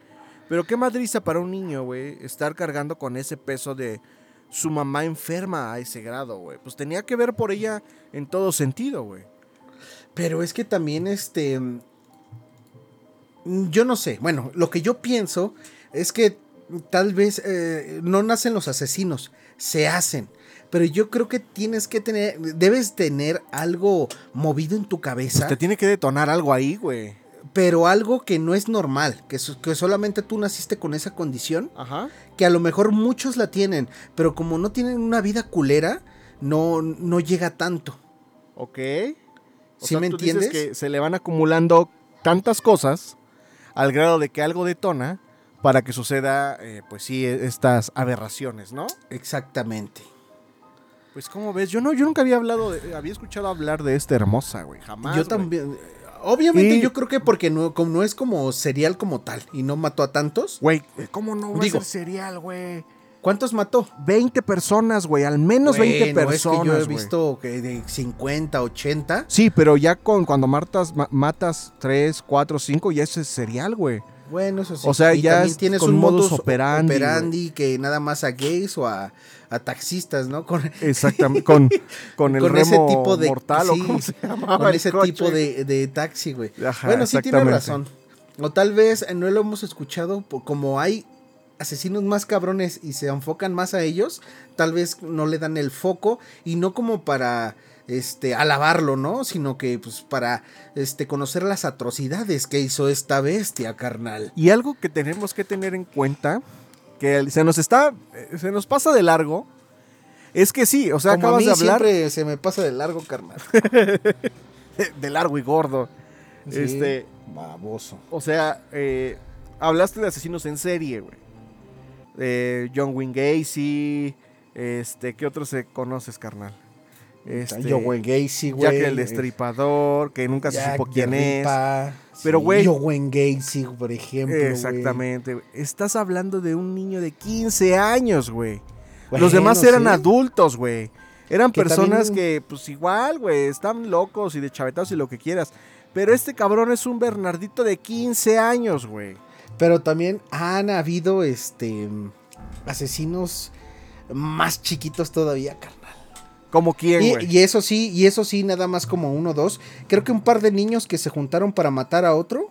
Pero qué madriza para un niño, güey, estar cargando con ese peso de su mamá enferma a ese grado, güey. Pues tenía que ver por ella en todo sentido, güey. Pero es que también, este. Yo no sé. Bueno, lo que yo pienso es que tal vez eh, no nacen los asesinos, se hacen. Pero yo creo que tienes que tener, debes tener algo movido en tu cabeza. Pues te tiene que detonar algo ahí, güey. Pero algo que no es normal, que, que solamente tú naciste con esa condición. Ajá. Que a lo mejor muchos la tienen, pero como no tienen una vida culera, no, no llega tanto. Ok. ¿Sí me entiendes? que se le van acumulando tantas cosas al grado de que algo detona para que suceda, eh, pues sí, estas aberraciones, ¿no? Exactamente. Pues como ves, yo no, yo nunca había hablado, había escuchado hablar de esta hermosa, güey, jamás. Yo también. Obviamente yo creo que porque no, como, no es como serial como tal y no mató a tantos. Güey, ¿cómo no va a ser serial, güey? ¿Cuántos mató? 20 personas, güey, al menos 20 personas. Es que yo he visto que de 50, 80. Sí, pero ya con cuando matas, matas 3, 4, 5, ya ese es serial, güey. Bueno, eso sí. O sea, ya tienes un modus operandi, operandi que nada más a gays o a, taxistas, ¿no? Con, Exactamente, con, con el ese tipo de, mortal o cómo se Con ese tipo de, taxi, güey. bueno, sí tiene razón. O tal vez no lo hemos escuchado, como hay asesinos más cabrones y se enfocan más a ellos, tal vez no le dan el foco y no como para este, alabarlo, ¿no? Sino que pues para este, conocer las atrocidades que hizo esta bestia, carnal. Y algo que tenemos que tener en cuenta, que se nos está, eh, se nos pasa de largo, es que sí, o sea, acabas de hablar... siempre se me pasa de largo, carnal. de largo y gordo. este, baboso. O sea, eh, hablaste de asesinos en serie, güey. John Wayne Gacy, este, ¿qué otros se conoces, carnal? Este, Joe Gacy, güey. Jack el Destripador, que nunca se supo quién es. Pero, güey. Joe Gacy, por ejemplo. Exactamente. Estás hablando de un niño de 15 años, güey. Los demás eran adultos, güey. Eran personas que, pues igual, güey, están locos y de chavetados y lo que quieras. Pero este cabrón es un Bernardito de 15 años, güey. Pero también han habido, este, asesinos más chiquitos todavía. ¿Como quién, y, y, eso sí, y eso sí, nada más como uno o dos. Creo que un par de niños que se juntaron para matar a otro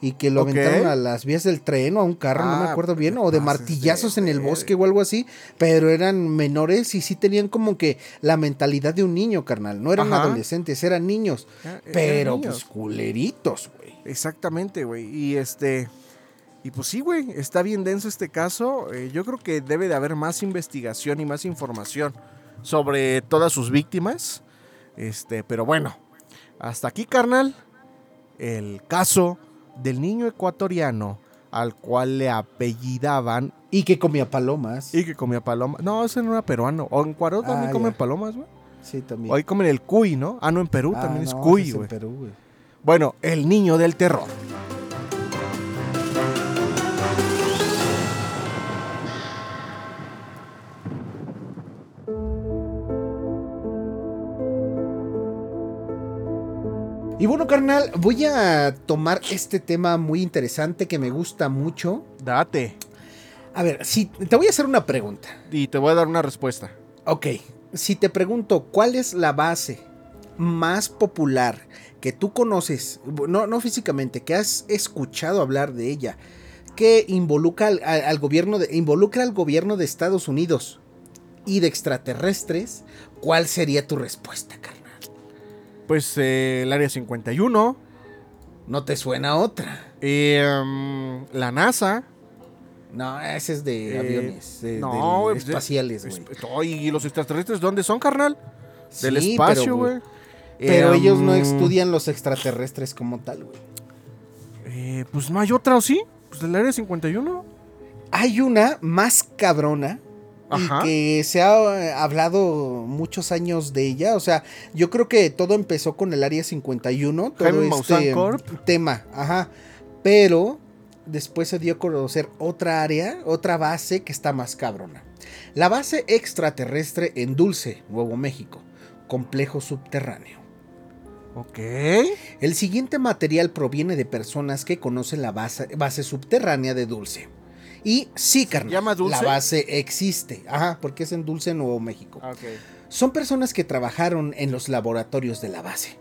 y que lo aventaron a las vías del tren o a un carro, no me ah, acuerdo bien, o de martillazos en el bosque o algo así, pero eran menores y sí tenían como que la mentalidad de un niño, carnal. No eran adolescentes, eran niños, ah, pero pues culeritos, güey. Exactamente, güey. Y este... Y pues sí, güey, está bien denso este caso. Eh, yo creo que debe de haber más investigación y más información sobre todas sus víctimas. Este, pero bueno, hasta aquí, carnal, el caso del niño ecuatoriano al cual le apellidaban. Y que comía palomas. Y que comía palomas. No, ese no era peruano. O en también ah, comen palomas, güey. Sí, también. Hoy comen el cuy, ¿no? Ah, no, en Perú ah, también es cuy, güey. Bueno, el niño del terror. Y bueno, carnal, voy a tomar este tema muy interesante que me gusta mucho. Date. A ver, si te voy a hacer una pregunta. Y te voy a dar una respuesta. Ok, si te pregunto, ¿cuál es la base más popular que tú conoces, no, no físicamente, que has escuchado hablar de ella, que involucra al, gobierno de, involucra al gobierno de Estados Unidos y de extraterrestres, ¿cuál sería tu respuesta, carnal? Pues eh, el Área 51. ¿No te suena otra? Em, la NASA. No, ese es de eh, aviones. no, espaciales, güey. ¿Y los extraterrestres dónde son, carnal? Del espacio, güey. Pero, ellos no em, estudian los extraterrestres como tal, güey. Eh, pues no hay otra, ¿o sí? Pues del área 51. Hay una más cabrona. Y que se ha hablado muchos años de ella. O sea, yo creo que todo empezó con el área 51. Todo este tema. Ajá. Pero después se dio a conocer otra área, otra base que está más cabrona. La base extraterrestre en Dulce, Nuevo México, complejo subterráneo. Ok. El siguiente material proviene de personas que conocen la base, base subterránea de Dulce. Y sí, carnal, llama Dulce? la base existe. Ajá, porque es en Dulce, Nuevo México. Okay. Son personas que trabajaron en los laboratorios de la base.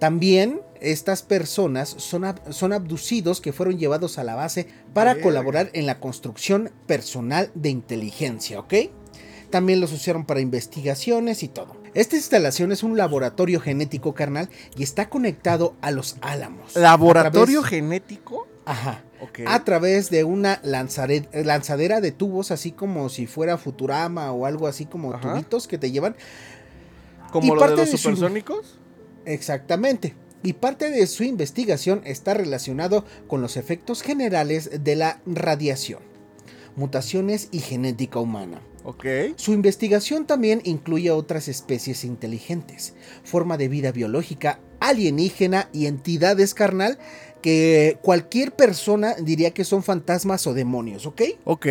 También estas personas son, son abducidos que fueron llevados a la base para colaborar en la construcción personal de inteligencia, ¿ok? También los usaron para investigaciones y todo. Esta instalación es un laboratorio genético carnal y está conectado a los álamos. ¿Laboratorio genético? Ajá. A través de una lanzadera de tubos, así como si fuera Futurama o algo así como tubitos que te llevan. ¿Como lo de los supersónicos? Exactamente. Y parte de su investigación está relacionado con los efectos generales de la radiación, mutaciones y genética humana. Okay. Su investigación también incluye otras especies inteligentes, forma de vida biológica, alienígena y entidades carnal que cualquier persona diría que son fantasmas o demonios, ¿ok? Ok.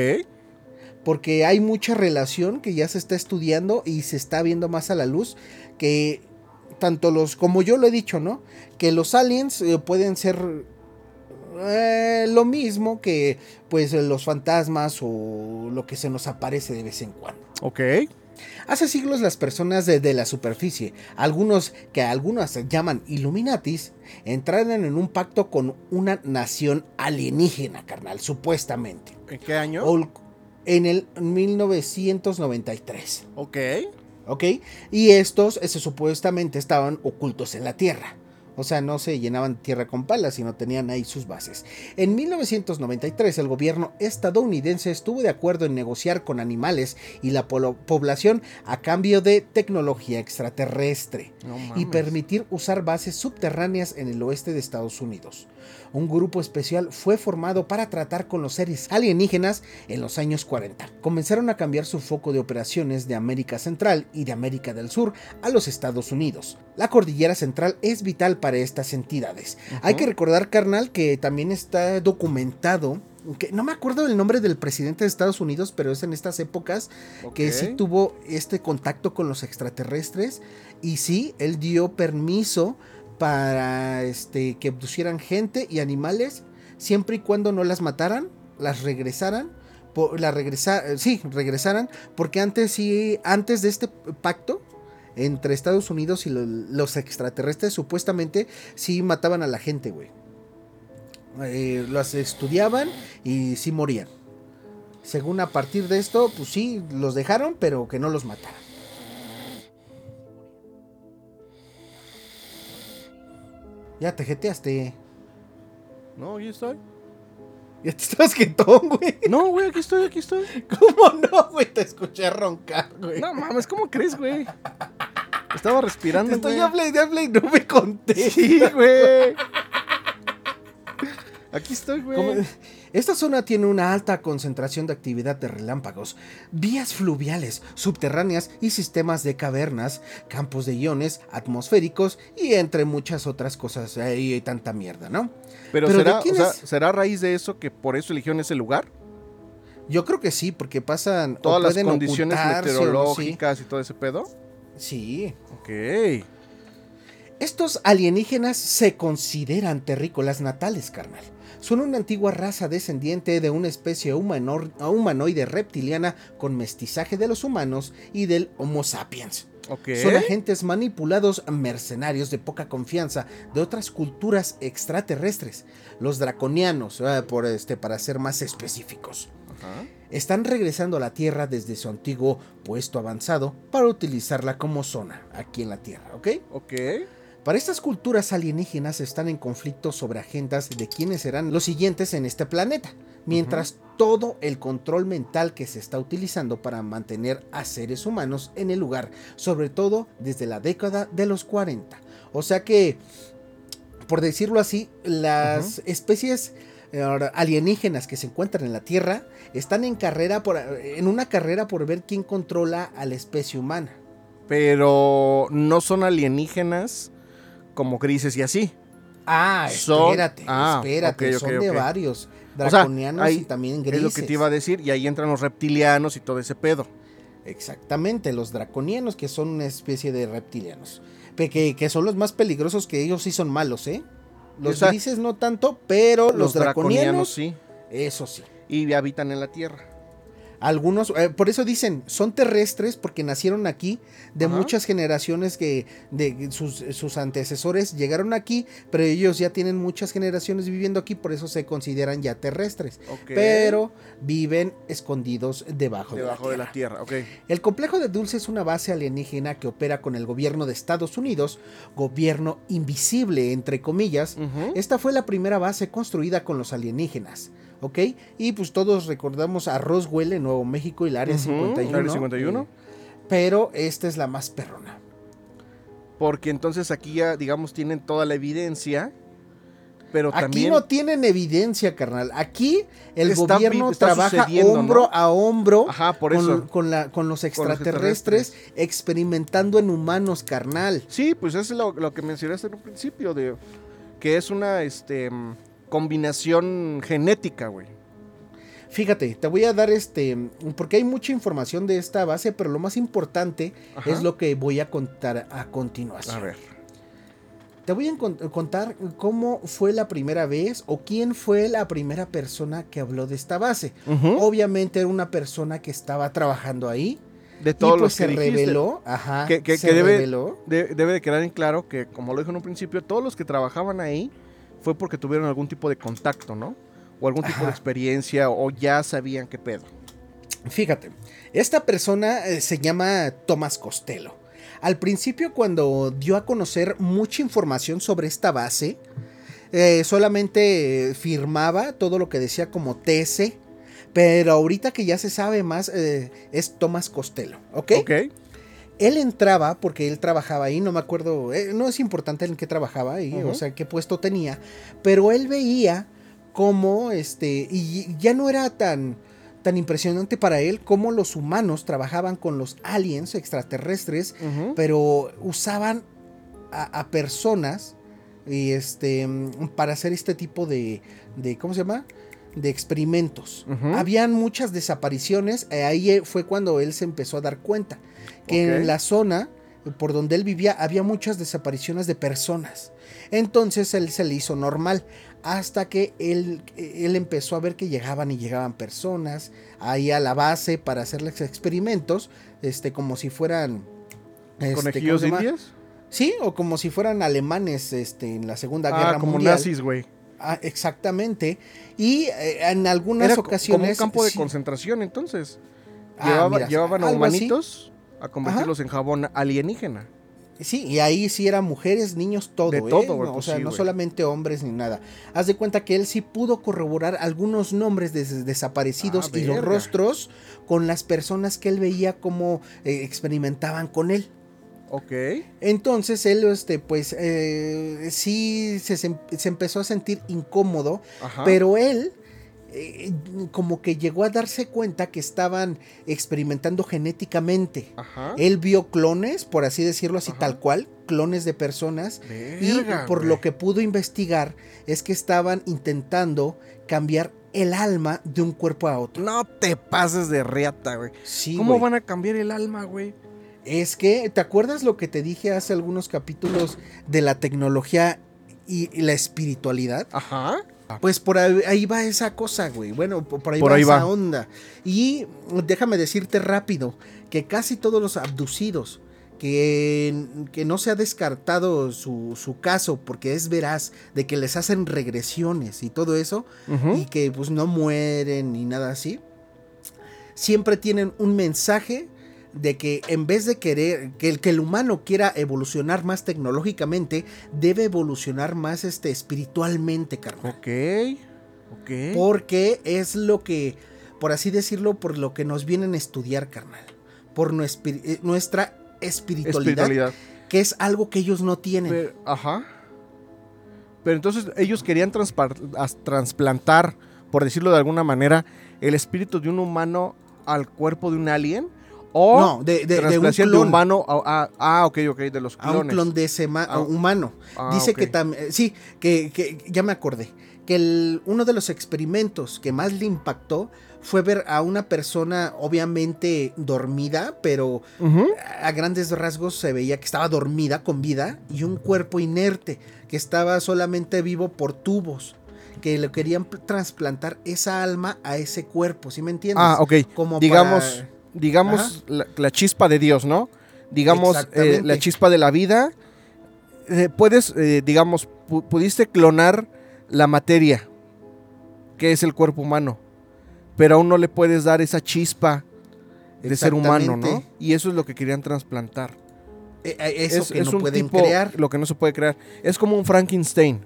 Porque hay mucha relación que ya se está estudiando y se está viendo más a la luz que tanto los, como yo lo he dicho, ¿no? Que los aliens eh, pueden ser eh, lo mismo que pues los fantasmas o lo que se nos aparece de vez en cuando. Ok. Hace siglos las personas de, la superficie, algunos que algunos llaman Illuminatis, entraron en un pacto con una nación alienígena, carnal, supuestamente. ¿En qué año? en el 1993. Ok. ¿ok? Y estos ese, supuestamente estaban ocultos en la Tierra. O sea, no se llenaban tierra con palas, sino tenían ahí sus bases. En 1993 el gobierno estadounidense estuvo de acuerdo en negociar con animales y la población a cambio de tecnología extraterrestre y permitir usar bases subterráneas en el oeste de Estados Unidos un grupo especial fue formado para tratar con los seres alienígenas en los años 40. Comenzaron a cambiar su foco de operaciones de América Central y de América del Sur a los Estados Unidos. La cordillera central es vital para estas entidades. Hay que recordar, carnal, que también está documentado que no me acuerdo del nombre del presidente de Estados Unidos, pero es en estas épocas que sí tuvo este contacto con los extraterrestres y sí, él dio permiso para este, que abducieran gente y animales, siempre y cuando no las mataran, las regresaran, regresa, sí, regresaran, porque antes sí, antes de este pacto entre Estados Unidos y los extraterrestres, supuestamente sí mataban a la gente, güey. Eh, las estudiaban y sí morían. Según a partir de esto, pues sí, los dejaron, pero que no los mataran. Ya te jeteaste. No, aquí estoy. Ya te estás jetón, güey. No, güey, aquí estoy, aquí estoy. ¿Cómo no, güey? Te escuché roncar, güey. No mames, ¿cómo crees, güey? Estaba respirando, Estoy hable y no me conté. Sí, güey. Aquí estoy, güey. Esta zona tiene una alta concentración de actividad de relámpagos, vías fluviales, subterráneas y sistemas de cavernas, campos de iones atmosféricos y entre muchas otras cosas. Y tanta mierda, ¿no? Pero, será, ¿será a raíz de eso que por eso eligieron ese lugar? Yo creo que sí, porque pasan todas las condiciones meteorológicas y todo ese pedo. Sí. Ok. Estos alienígenas se consideran terrícolas natales, carnal. Son una antigua raza descendiente de una especie humanoide reptiliana con mestizaje de los humanos y del Homo sapiens. Son agentes manipulados mercenarios de poca confianza de otras culturas extraterrestres, los draconianos, eh, por este, para ser más específicos. Están regresando a la Tierra desde su antiguo puesto avanzado para utilizarla como zona aquí en la Tierra, ¿ok? Ok. Para estas culturas alienígenas están en conflicto sobre agendas de quiénes serán los siguientes en este planeta, mientras todo el control mental que se está utilizando para mantener a seres humanos en el lugar, sobre todo desde la década de los 40. O sea que, por decirlo así, las especies eh, alienígenas que se encuentran en la Tierra están en carrera por, en una carrera por ver quién controla a la especie humana. Pero no son alienígenas como grises y así. Ah, espérate, ah, espérate, son de varios. Draconianos y también grises. Es lo que te iba a decir, y ahí entran los reptilianos y todo ese pedo. Exactamente, los draconianos, que son una especie de reptilianos. Que, que son los más peligrosos, que ellos sí son malos, ¿eh? Los grises no tanto, pero los, draconianos, sí. Eso sí. Y habitan en la Tierra. Algunos, eh, por eso dicen, son terrestres porque nacieron aquí de muchas generaciones que de sus, antecesores llegaron aquí, pero ellos ya tienen muchas generaciones viviendo aquí, por eso se consideran ya terrestres. Pero viven escondidos debajo, debajo de la tierra. De la tierra. El complejo de Dulce es una base alienígena que opera con el gobierno de Estados Unidos, gobierno invisible, entre comillas. Esta fue la primera base construida con los alienígenas. ¿Ok? Y pues todos recordamos a Roswell en Nuevo México y el Área 51. Área 51. pero esta es la más perrona. Porque entonces aquí ya, digamos, tienen toda la evidencia. Pero Aquí no tienen evidencia, carnal. Aquí el gobierno trabaja hombro a hombro con, la, con, los extraterrestres, experimentando en humanos, carnal. Sí, pues eso es lo, lo que mencionaste en un principio, de que es una, este, combinación genética, güey. Fíjate, te voy a dar este, porque hay mucha información de esta base, pero lo más importante es lo que voy a contar a continuación. A ver. Te voy a contar cómo fue la primera vez o quién fue la primera persona que habló de esta base. Obviamente era una persona que estaba trabajando ahí. De todos y pues se reveló, ajá, que, debe, debe de quedar en claro que, como lo dijo en un principio, todos los que trabajaban ahí fue porque tuvieron algún tipo de contacto, ¿no? O algún tipo de experiencia o ya sabían qué pedo. Fíjate, esta persona eh, se llama Tomás Costello. Al principio cuando dio a conocer mucha información sobre esta base, eh, solamente firmaba todo lo que decía como TS, pero ahorita que ya se sabe más eh, es Tomás Costello, ¿ok? Ok él entraba porque él trabajaba ahí, no me acuerdo, eh, no es importante en qué trabajaba ahí, o sea, qué puesto tenía, pero él veía cómo, este, y ya no era tan, tan impresionante para él cómo los humanos trabajaban con los aliens extraterrestres, pero usaban a, personas y este, para hacer este tipo de, de ¿cómo se llama? de experimentos. Habían muchas desapariciones, eh, ahí fue cuando él se empezó a dar cuenta que en la zona por donde él vivía había muchas desapariciones de personas. Entonces él se le hizo normal hasta que él, él empezó a ver que llegaban y llegaban personas ahí a la base para hacerles experimentos, este, como si fueran... Este, ¿Conejillos? Sí, o como si fueran alemanes este, en la Segunda ah, Guerra como Mundial. nazis, güey. Ah, exactamente. Y eh, en algunas ocasiones... Como un campo de concentración, entonces. Ah, llevaban a humanitos a convertirlos en jabón alienígena. Sí, y ahí sí eran mujeres, niños, todo. De ¿eh? todo, o pues sea, no solamente hombres ni nada. Haz de cuenta que él sí pudo corroborar algunos nombres de desaparecidos ah, y los rostros con las personas que él veía como eh, experimentaban con él. Ok. Entonces él, este, pues, eh, sí se, se, empezó a sentir incómodo, pero él eh, como que llegó a darse cuenta que estaban experimentando genéticamente. Él vio clones, por así decirlo así tal cual, clones de personas. y por lo que pudo investigar es que estaban intentando cambiar el alma de un cuerpo a otro. No te pases de reata, güey. ¿Cómo van a cambiar el alma, güey? Es que, ¿te acuerdas lo que te dije hace algunos capítulos de la tecnología y, la espiritualidad? Ajá. Pues por ahí, va esa cosa, güey. Bueno, por ahí va esa onda. Y déjame decirte rápido que casi todos los abducidos, que, que no se ha descartado su, su, caso porque es veraz de que les hacen regresiones y todo eso, y que pues no mueren ni nada así, siempre tienen un mensaje de que en vez de querer que el, que el humano quiera evolucionar más tecnológicamente, debe evolucionar más este, espiritualmente, carnal. Ok, ok. Porque es lo que, por así decirlo, por lo que nos vienen a estudiar, carnal. Por eh, nuestra espiritualidad, que es algo que ellos no tienen. ajá. Pero entonces ellos querían trasplantar, por decirlo de alguna manera, el espíritu de un humano al cuerpo de un alien o no, de, de, un clon. humano ah, ok, ok, de los clones. A un clon de ese ah. humano. Ah, Dice que también, sí, que, ya me acordé, que el, uno de los experimentos que más le impactó fue ver a una persona obviamente dormida, pero a grandes rasgos se veía que estaba dormida con vida y un cuerpo inerte que estaba solamente vivo por tubos que le querían trasplantar esa alma a ese cuerpo, ¿sí me entiendes? Ah, ok. Como digamos digamos, la, chispa de Dios, ¿no? Digamos, eh, la chispa de la vida. Eh, puedes, eh, digamos, pudiste clonar la materia, que es el cuerpo humano, pero aún no le puedes dar esa chispa de ser humano, ¿no? Y eso es lo que querían trasplantar. eso es, que no pueden crear. Lo que no se puede crear. Es como un Frankenstein.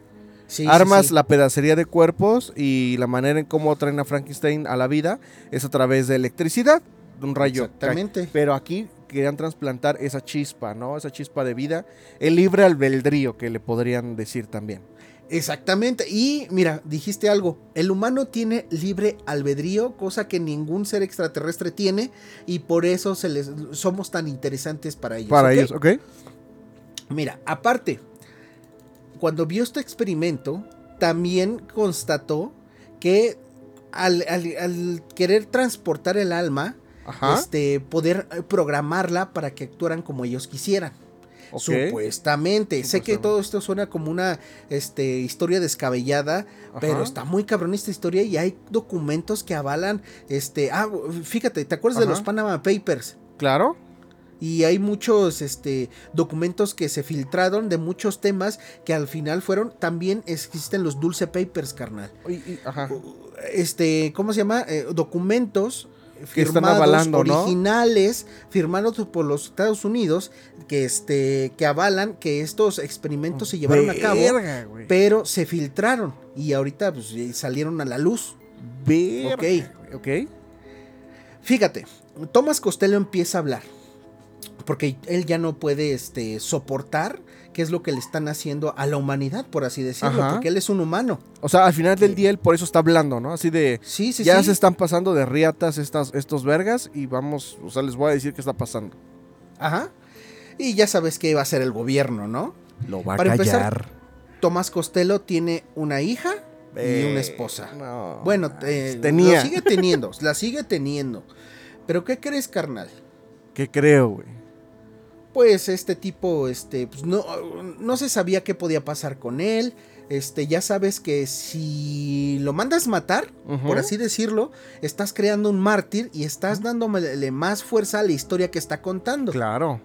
Armas la pedacería de cuerpos y la manera en cómo traen a Frankenstein a la vida es a través de electricidad un rayo. Exactamente. Pero aquí querían trasplantar esa chispa, ¿no? Esa chispa de vida, el libre albedrío que le podrían decir también. Exactamente. Y mira, dijiste algo. El humano tiene libre albedrío, cosa que ningún ser extraterrestre tiene, y por eso se les, somos tan interesantes para ellos. Para ellos, ok. Mira, aparte, cuando vio este experimento, también constató que al, al querer transportar el alma, este, poder eh, programarla para que actuaran como ellos quisieran. Supuestamente. Sé que todo esto suena como una este, historia descabellada, pero está muy cabrón esta historia y hay documentos que avalan. Este, ah, fíjate, ¿te acuerdas de los Panama Papers? Claro. Y hay muchos este, documentos que se filtraron de muchos temas que al final fueron. También existen los Dulce Papers, carnal. Este, ¿cómo se llama? Eh, documentos firmados originales firmados por los Estados Unidos que este que avalan que estos experimentos se llevaron a cabo pero se filtraron y ahorita pues, salieron a la luz. Verga, ok. Fíjate Thomas Costello empieza a hablar porque él ya no puede este soportar qué es lo que le están haciendo a la humanidad, por así decirlo, porque él es un humano. O sea, al final del día él por eso está hablando, ¿no? Así de, sí, sí, ya se están pasando de riatas estas, estos vergas y vamos, o sea, les voy a decir qué está pasando. Ajá. Y ya sabes que va a ser el gobierno, ¿no? Lo va a Para Empezar, Tomás Costello tiene una hija y una esposa. bueno, eh, tenía. La sigue teniendo, la sigue teniendo. Pero ¿qué crees, carnal? ¿Qué creo, güey? Pues este tipo, este, pues no, no se sabía qué podía pasar con él. Este, ya sabes que si lo mandas matar, por así decirlo, estás creando un mártir y estás dándole más fuerza a la historia que está contando. Claro.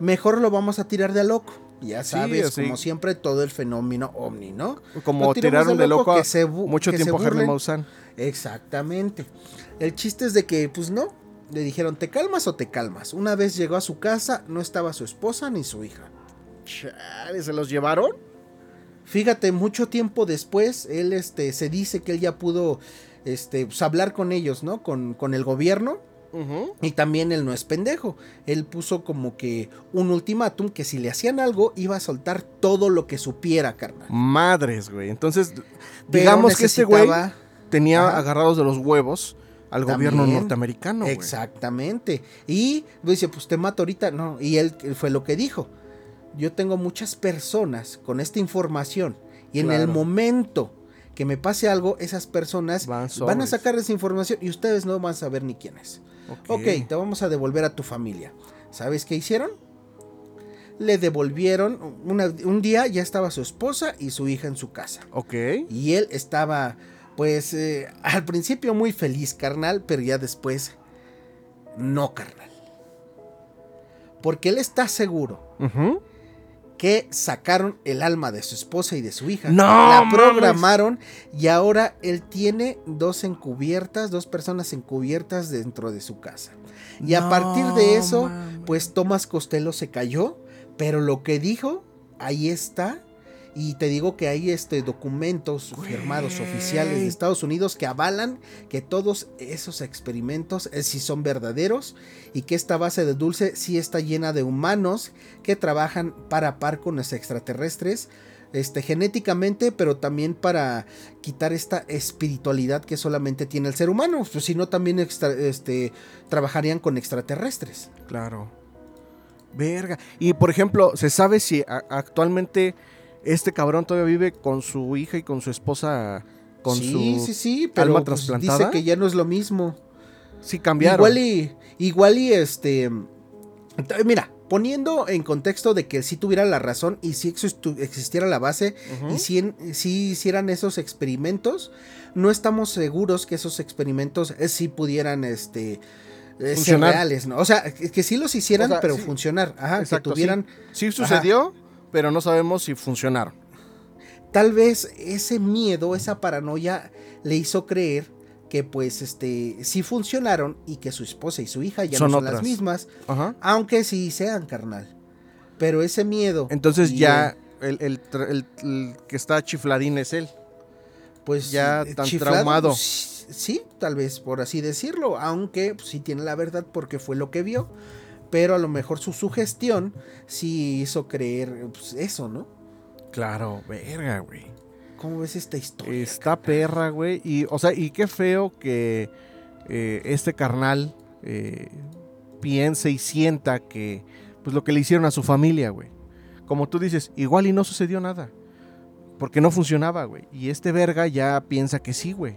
Mejor lo vamos a tirar de loco. Ya sabes, como siempre, todo el fenómeno ovni, ¿no? Como tiraron de loco, mucho tiempo a Harry Maussan. Exactamente. El chiste es de que, pues no, le dijeron, ¿te calmas o te calmas? Una vez llegó a su casa, no estaba su esposa ni su hija. ¿se los llevaron? Fíjate, mucho tiempo después, él este, se dice que él ya pudo este, pues, hablar con ellos, ¿no? Con, con el gobierno. Y también él no es pendejo. Él puso como que un ultimátum que si le hacían algo iba a soltar todo lo que supiera, carnal. Madres, güey. Entonces, digamos que este güey tenía agarrados de los huevos al gobierno norteamericano. Exactamente. Y dice, pues te mato ahorita. No, y él fue lo que dijo. Yo tengo muchas personas con esta información y en el momento que me pase algo, esas personas van, a sacar esa información y ustedes no van a saber ni quién es. ok, te vamos a devolver a tu familia. ¿Sabes qué hicieron? Le devolvieron, un día ya estaba su esposa y su hija en su casa. Ok. Y él estaba, pues, eh, al principio muy feliz, carnal, pero ya después, no, carnal. Porque él está seguro que sacaron el alma de su esposa y de su hija. No. La programaron y ahora él tiene dos encubiertas, dos personas encubiertas dentro de su casa. Y a partir de eso, pues Tomás Costello se cayó, pero lo que dijo, ahí está. Y te digo que hay este, documentos firmados oficiales de Estados Unidos que avalan que todos esos experimentos eh, sí son verdaderos y que esta base de dulce sí está llena de humanos que trabajan para par con los extraterrestres. Este, genéticamente, pero también para quitar esta espiritualidad que solamente tiene el ser humano. Pues, si no, también este, trabajarían con extraterrestres. Claro. Verga. Y por ejemplo, ¿se sabe si actualmente este cabrón todavía vive con su hija y con su esposa con sí, su sí, sí, pero alma pues, dice que ya no es lo mismo. Sí cambiaron. Igual y igual y este mira, poniendo en contexto de que si tuviera la razón y si existiera la base y si, si, hicieran esos experimentos, no estamos seguros que esos experimentos eh, sí pudieran este eh, ser reales, ¿no? O sea, que, sí los hicieran, pero funcionar. Ajá, que tuvieran. Sí, sucedió, pero no sabemos si funcionaron. Tal vez ese miedo, esa paranoia le hizo creer que pues este sí funcionaron y que su esposa y su hija ya no son las mismas, aunque sí sean carnal. Pero ese miedo. Entonces ya el, que está chifladín es él. Pues ya eh, tan traumado. Sí, tal vez por así decirlo, aunque pues, sí tiene la verdad porque fue lo que vio pero a lo mejor su sugestión sí hizo creer pues, eso, ¿no? Claro, verga, güey. ¿Cómo ves esta historia? Está perra, güey. Y, o sea, y qué feo que eh, este carnal eh, piense y sienta que, pues lo que le hicieron a su familia, güey. Como tú dices, igual y no sucedió nada. Porque no funcionaba, güey. Y este verga ya piensa que sí, güey.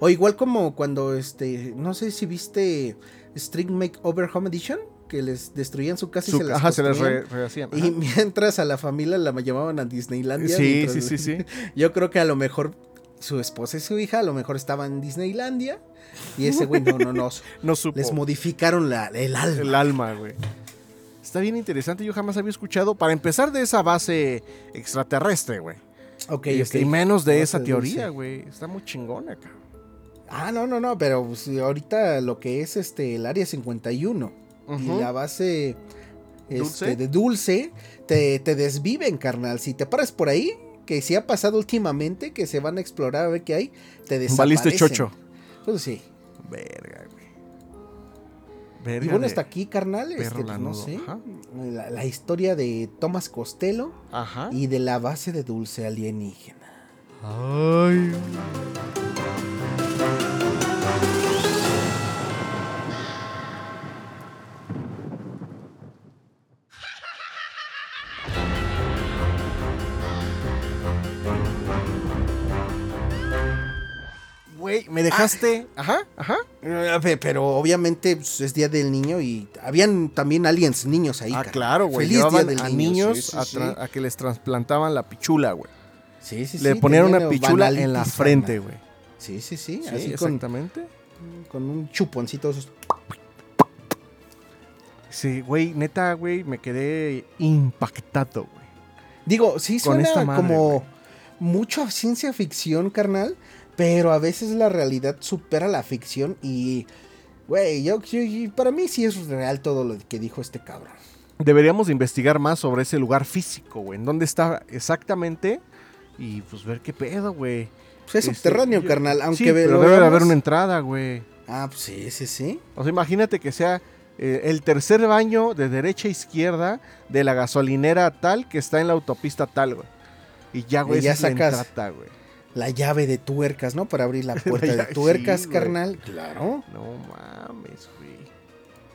O igual como cuando, este, no sé si viste String Makeover Home Edition que les destruían su casa y se las ajá, se las rehacían. Y mientras a la familia la llamaban a Disneylandia. Sí, sí, sí, sí. Yo creo que a lo mejor su esposa y su hija a lo mejor estaban en Disneylandia y ese güey no, no, no. no supo. Les modificaron la, el alma. El alma, güey. Está bien interesante, yo jamás había escuchado, para empezar de esa base extraterrestre, güey. Ok, este, Y menos de esa teoría, güey. Está muy chingona, acá. Ah, no, no, no, pero pues, ahorita lo que es este el área 51 y la base este, de dulce te, te, desviven, carnal. Si te paras por ahí, que si ha pasado últimamente, que se van a explorar a ver qué hay, te desaparecen. Valiste chocho. Pues sí. Verga, güey. Verga y bueno, hasta aquí, carnal, este, pues, no sé, la, la, historia de Thomas Costello Ajá. y de la base de dulce alienígena. Ay. Dejaste. Ah. ajá, ajá. Eh, pero obviamente pues, es Día del Niño y habían también aliens, niños ahí. Ah, claro, güey. Feliz Día del a niños a, que les trasplantaban la pichula, güey. Sí, sí, Le ponían una pichula en la frente, güey. Sí, sí, sí. así exactamente. Con, un chuponcito. Sí, güey, neta, güey, me quedé impactado, güey. Digo, sí suena como mucho ciencia ficción, carnal, pero a veces la realidad supera la ficción y, güey, yo, para mí sí es real todo lo que dijo este cabrón. Deberíamos investigar más sobre ese lugar físico, güey. ¿En dónde está exactamente? Y pues ver qué pedo, güey. Pues es este, subterráneo, carnal. Aunque sí, pero debe haber una entrada, güey. Ah, pues sí, sí, sí. O sea, imagínate que sea eh, el tercer baño de derecha a izquierda de la gasolinera tal que está en la autopista tal, güey. Y ya, güey, ya sacas, güey la llave de tuercas, ¿no? Para abrir la puerta de tuercas, carnal. Claro. No mames, güey.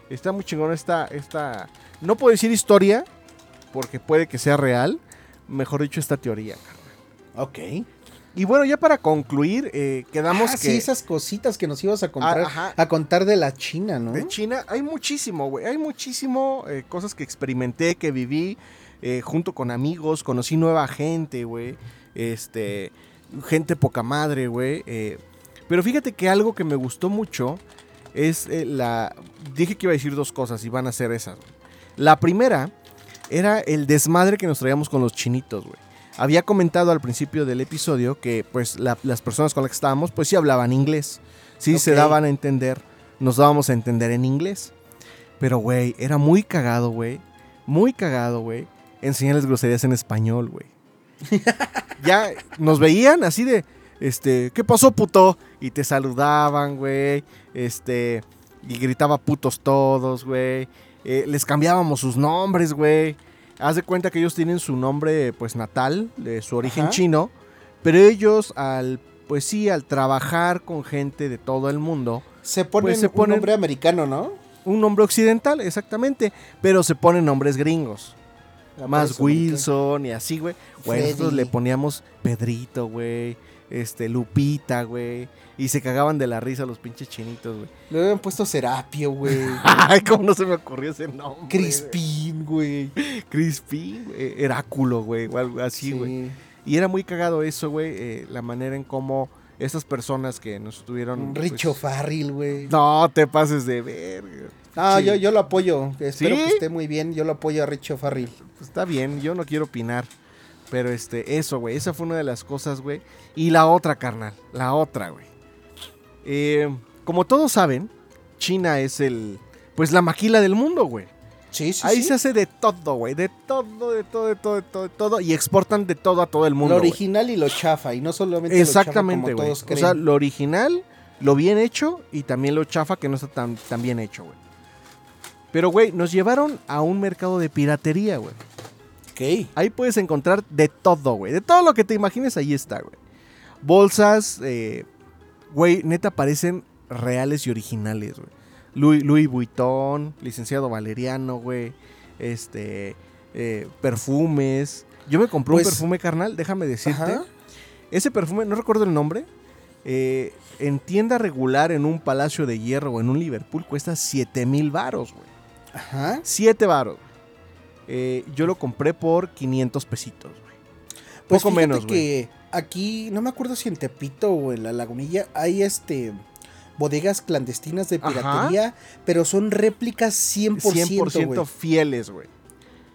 Está muy chingón esta, esta... No puedo decir historia, porque puede que sea real. Mejor dicho, esta teoría, carnal. Ok. Y bueno, ya para concluir, eh, quedamos ah, que. Sí, esas cositas que nos ibas a comprar, a contar de la China, ¿no? De China, hay muchísimo, güey. Hay muchísimo eh, cosas que experimenté, que viví eh, junto con amigos, conocí nueva gente, güey. Este. Gente poca madre, güey. pero fíjate que algo que me gustó mucho es la. Dije que iba a decir dos cosas y van a ser esas. La primera era el desmadre que nos traíamos con los chinitos, güey. Había comentado al principio del episodio que pues las personas con las que estábamos pues sí hablaban inglés. Sí se daban a entender, nos dábamos a entender en inglés. Pero güey, era muy cagado, güey. Muy cagado, güey. Enseñarles groserías en español, güey. ya nos veían así de, este, ¿qué pasó, puto? Y te saludaban, güey. Este, y gritaba putos todos, güey. Eh, les cambiábamos sus nombres, güey. Haz de cuenta que ellos tienen su nombre, pues, natal, de su origen chino. Pero ellos, al, pues sí, al trabajar con gente de todo el mundo. Se ponen, pues, un nombre americano, ¿no? Un nombre occidental, exactamente. Pero se ponen nombres gringos. Más Wilson y así, güey. Güey, nosotros le poníamos Pedrito, güey. Este, Lupita, güey. Y se cagaban de la risa los pinches chinitos, güey. Le habían puesto Serapio, güey. Ay, cómo no se me ocurrió ese nombre. Crispín, güey. Crispín, güey. Heráculo, güey. O algo así, güey. Y era muy cagado eso, güey. Eh, la manera en cómo estas personas que nos tuvieron. Pues Richo Farril, güey. No te pases de verga. Ah, yo, yo lo apoyo. Espero que esté muy bien. Yo lo apoyo a Richo Farril. Pues está bien, yo no quiero opinar. Pero este, eso, güey. Esa fue una de las cosas, güey. Y la otra, carnal. La otra, güey. Eh, como todos saben, China es el. Pues la maquila del mundo, güey. Sí, sí, Ahí se hace de todo, güey. De todo, de todo, de todo, de todo, de todo. Y exportan de todo a todo el mundo. Lo original y lo chafa. Y no solamente Exactamente, creen. O sea, lo original, lo bien hecho y también lo chafa que no está tan, tan bien hecho, güey. Pero, güey, nos llevaron a un mercado de piratería, güey. Ok. Ahí puedes encontrar de todo, güey. De todo lo que te imagines, ahí está, güey. Bolsas, eh, Güey, neta parecen reales y originales, güey. Louis, Louis Vuitton, licenciado Valeriano, güey. Este, eh, perfumes. Yo me compré un pues, perfume carnal, déjame decirte. Ese perfume, no recuerdo el nombre. Eh, en tienda regular, en un Palacio de Hierro o en un Liverpool, cuesta 7 mil varos, güey. Ajá. 7 varos. Eh, yo lo compré por 500 pesitos, güey. Pues Poco menos, güey aquí, no me acuerdo si en Tepito o en La Lagunilla, hay este bodegas clandestinas de piratería, pero son réplicas 100%, 100% fieles, güey.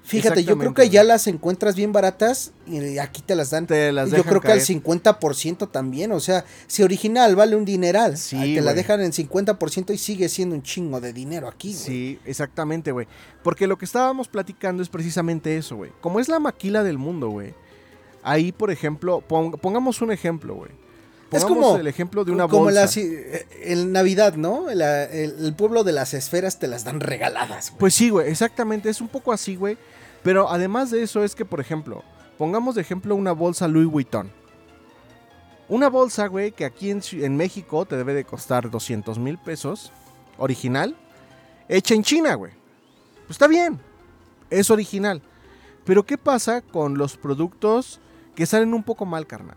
Fíjate, yo creo que ya las encuentras bien baratas y aquí te las dan. Te las yo creo que al 50% también. O sea, si original vale un dineral, sí, te la dejan en 50% y sigue siendo un chingo de dinero aquí. Sí, exactamente, güey. Porque lo que estábamos platicando es precisamente eso, güey. Como es la maquila del mundo, güey. Ahí, por ejemplo, pongamos un ejemplo, güey. Es como el ejemplo de una como bolsa. Eh, en Navidad, ¿no? el, pueblo de las esferas te las dan regaladas. Güey. Pues sí, güey, exactamente. Es un poco así, güey. Pero además de eso es que, por ejemplo, pongamos de ejemplo una bolsa Louis Vuitton. Una bolsa, güey, que aquí en, en México te debe de costar 200 mil pesos, original, hecha en China, güey. Pues está bien, es original. Pero ¿qué pasa con los productos que salen un poco mal, carnal.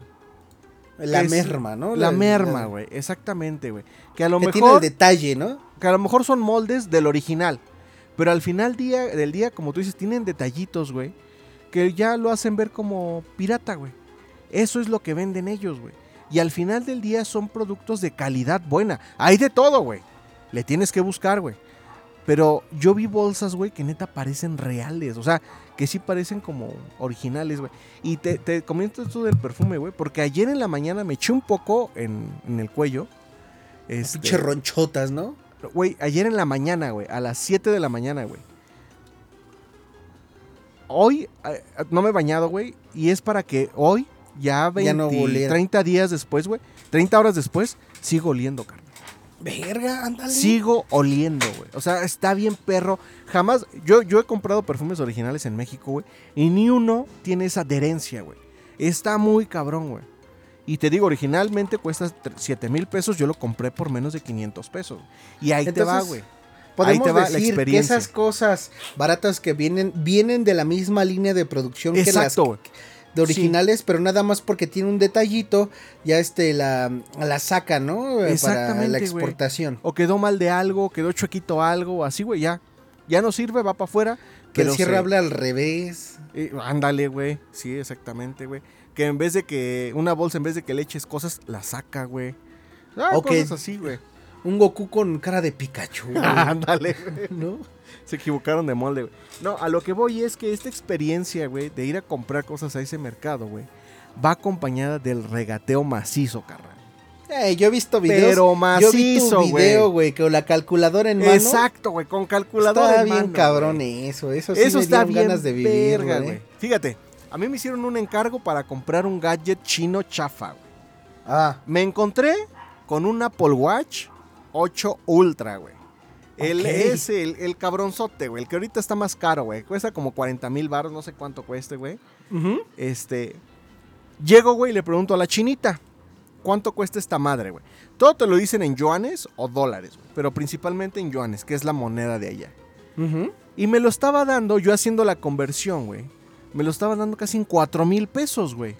La merma, ¿no? La, merma, güey. Exactamente, güey. Que a lo que mejor. Tiene el detalle, ¿no? Que a lo mejor son moldes del original. Pero al final día, del día, como tú dices, tienen detallitos, güey. Que ya lo hacen ver como pirata, güey. Eso es lo que venden ellos, güey. Y al final del día son productos de calidad buena. Hay de todo, güey. Le tienes que buscar, güey. Pero yo vi bolsas, güey, que neta parecen reales. O sea, que sí parecen como originales, güey. Y te, te comento esto del perfume, güey, porque ayer en la mañana me eché un poco en, el cuello. Este, Pinche ronchotas, ¿no? Güey, ayer en la mañana, güey, a las 7 de la mañana, güey. Hoy eh, no me he bañado, güey, y es para que hoy, ya 20, 30 días después, güey, 30 horas después, sigo oliendo, carnal. Verga, ándale. Sigo oliendo, güey. O sea, está bien perro. Jamás. Yo, yo he comprado perfumes originales en México, güey. Y ni uno tiene esa adherencia, güey. Está muy cabrón, güey. Y te digo, originalmente cuesta 7 mil pesos. Yo lo compré por menos de 500 pesos. Y ahí te va, güey. Podemos ahí te va decir que esas cosas baratas que vienen, vienen de la misma línea de producción Exacto, que las de originales, pero nada más porque tiene un detallito, ya este la, la saca, ¿no? Para la exportación. O quedó mal de algo, quedó chuequito algo, así, güey, ya. Ya no sirve, va para afuera. Que el cierre habla al revés. ándale, güey. Sí, exactamente, güey. Que en vez de que una bolsa, en vez de que le eches cosas, la saca, güey. Ah, cosas así, güey. Un Goku con cara de Pikachu. ándale, güey. ¿No? Se equivocaron de molde, güey. No, a lo que voy es que esta experiencia, güey, de ir a comprar cosas a ese mercado, güey, va acompañada del regateo macizo, carnal. Eh, yo he visto videos. Pero macizo, yo vi video, güey, con la calculadora en mano. Exacto, güey, con calculadora está bien cabrón eso. Eso sí eso me está bien ganas de vivir, güey. Fíjate, a mí me hicieron un encargo para comprar un gadget chino chafa, güey. Ah. Me encontré con un Apple Watch 8 Ultra, güey. El, es el, cabronzote, güey. El que ahorita está más caro, güey. Cuesta como 40 mil baros, no sé cuánto cueste, güey. Este. Llego, güey, y le pregunto a la chinita. ¿Cuánto cuesta esta madre, güey? Todo te lo dicen en yuanes o dólares, güey. Pero principalmente en yuanes, que es la moneda de allá. Y me lo estaba dando, yo haciendo la conversión, güey. Me lo estaba dando casi en 4 mil pesos, güey.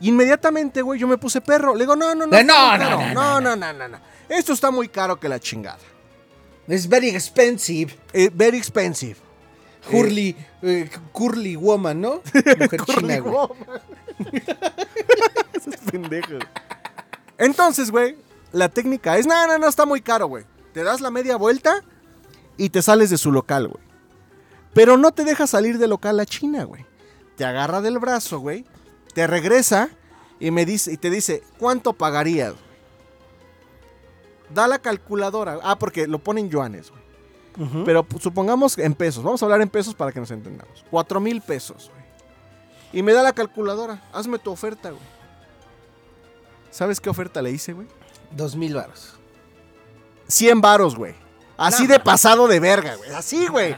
Inmediatamente, güey, yo me puse perro. Le digo, no, no, no. No, no, no, no, no, no, no, no. Esto está muy caro que la chingada. Es very expensive. Eh, very expensive. Curly, eh, curly woman, ¿no? Mujer china, woman. Esos pendejos. Entonces, güey, la técnica es, no, no, no, está muy caro, güey. Te das la media vuelta y te sales de su local, güey. Pero no te deja salir del local la china, güey. Te agarra del brazo, güey. Te regresa y me dice y te dice, ¿cuánto pagarías? da la calculadora. Ah, porque lo ponen yuanes, güey. Pero pues, supongamos en pesos. Vamos a hablar en pesos para que nos entendamos. Cuatro mil pesos, güey. Y me da la calculadora. Hazme tu oferta, güey. ¿Sabes qué oferta le hice, güey? Dos mil varos. Cien varos, güey. Así de pasado de verga, güey. Así, güey.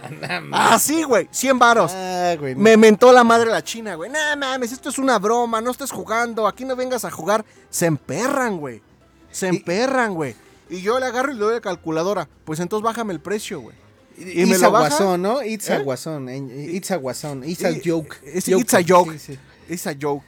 Así, güey. Cien varos. Ah, me mentó la madre la china, güey. No mames, esto es una broma. No estés jugando. Aquí no vengas a jugar. Se emperran, güey. Se emperran, güey. Y yo le agarro y le doy la calculadora. Pues entonces bájame el precio, güey. Y, me lo baja. ¿no? It's a ¿Eh? guasón. It's a guasón. It's a joke. It's, a joke. It's a joke.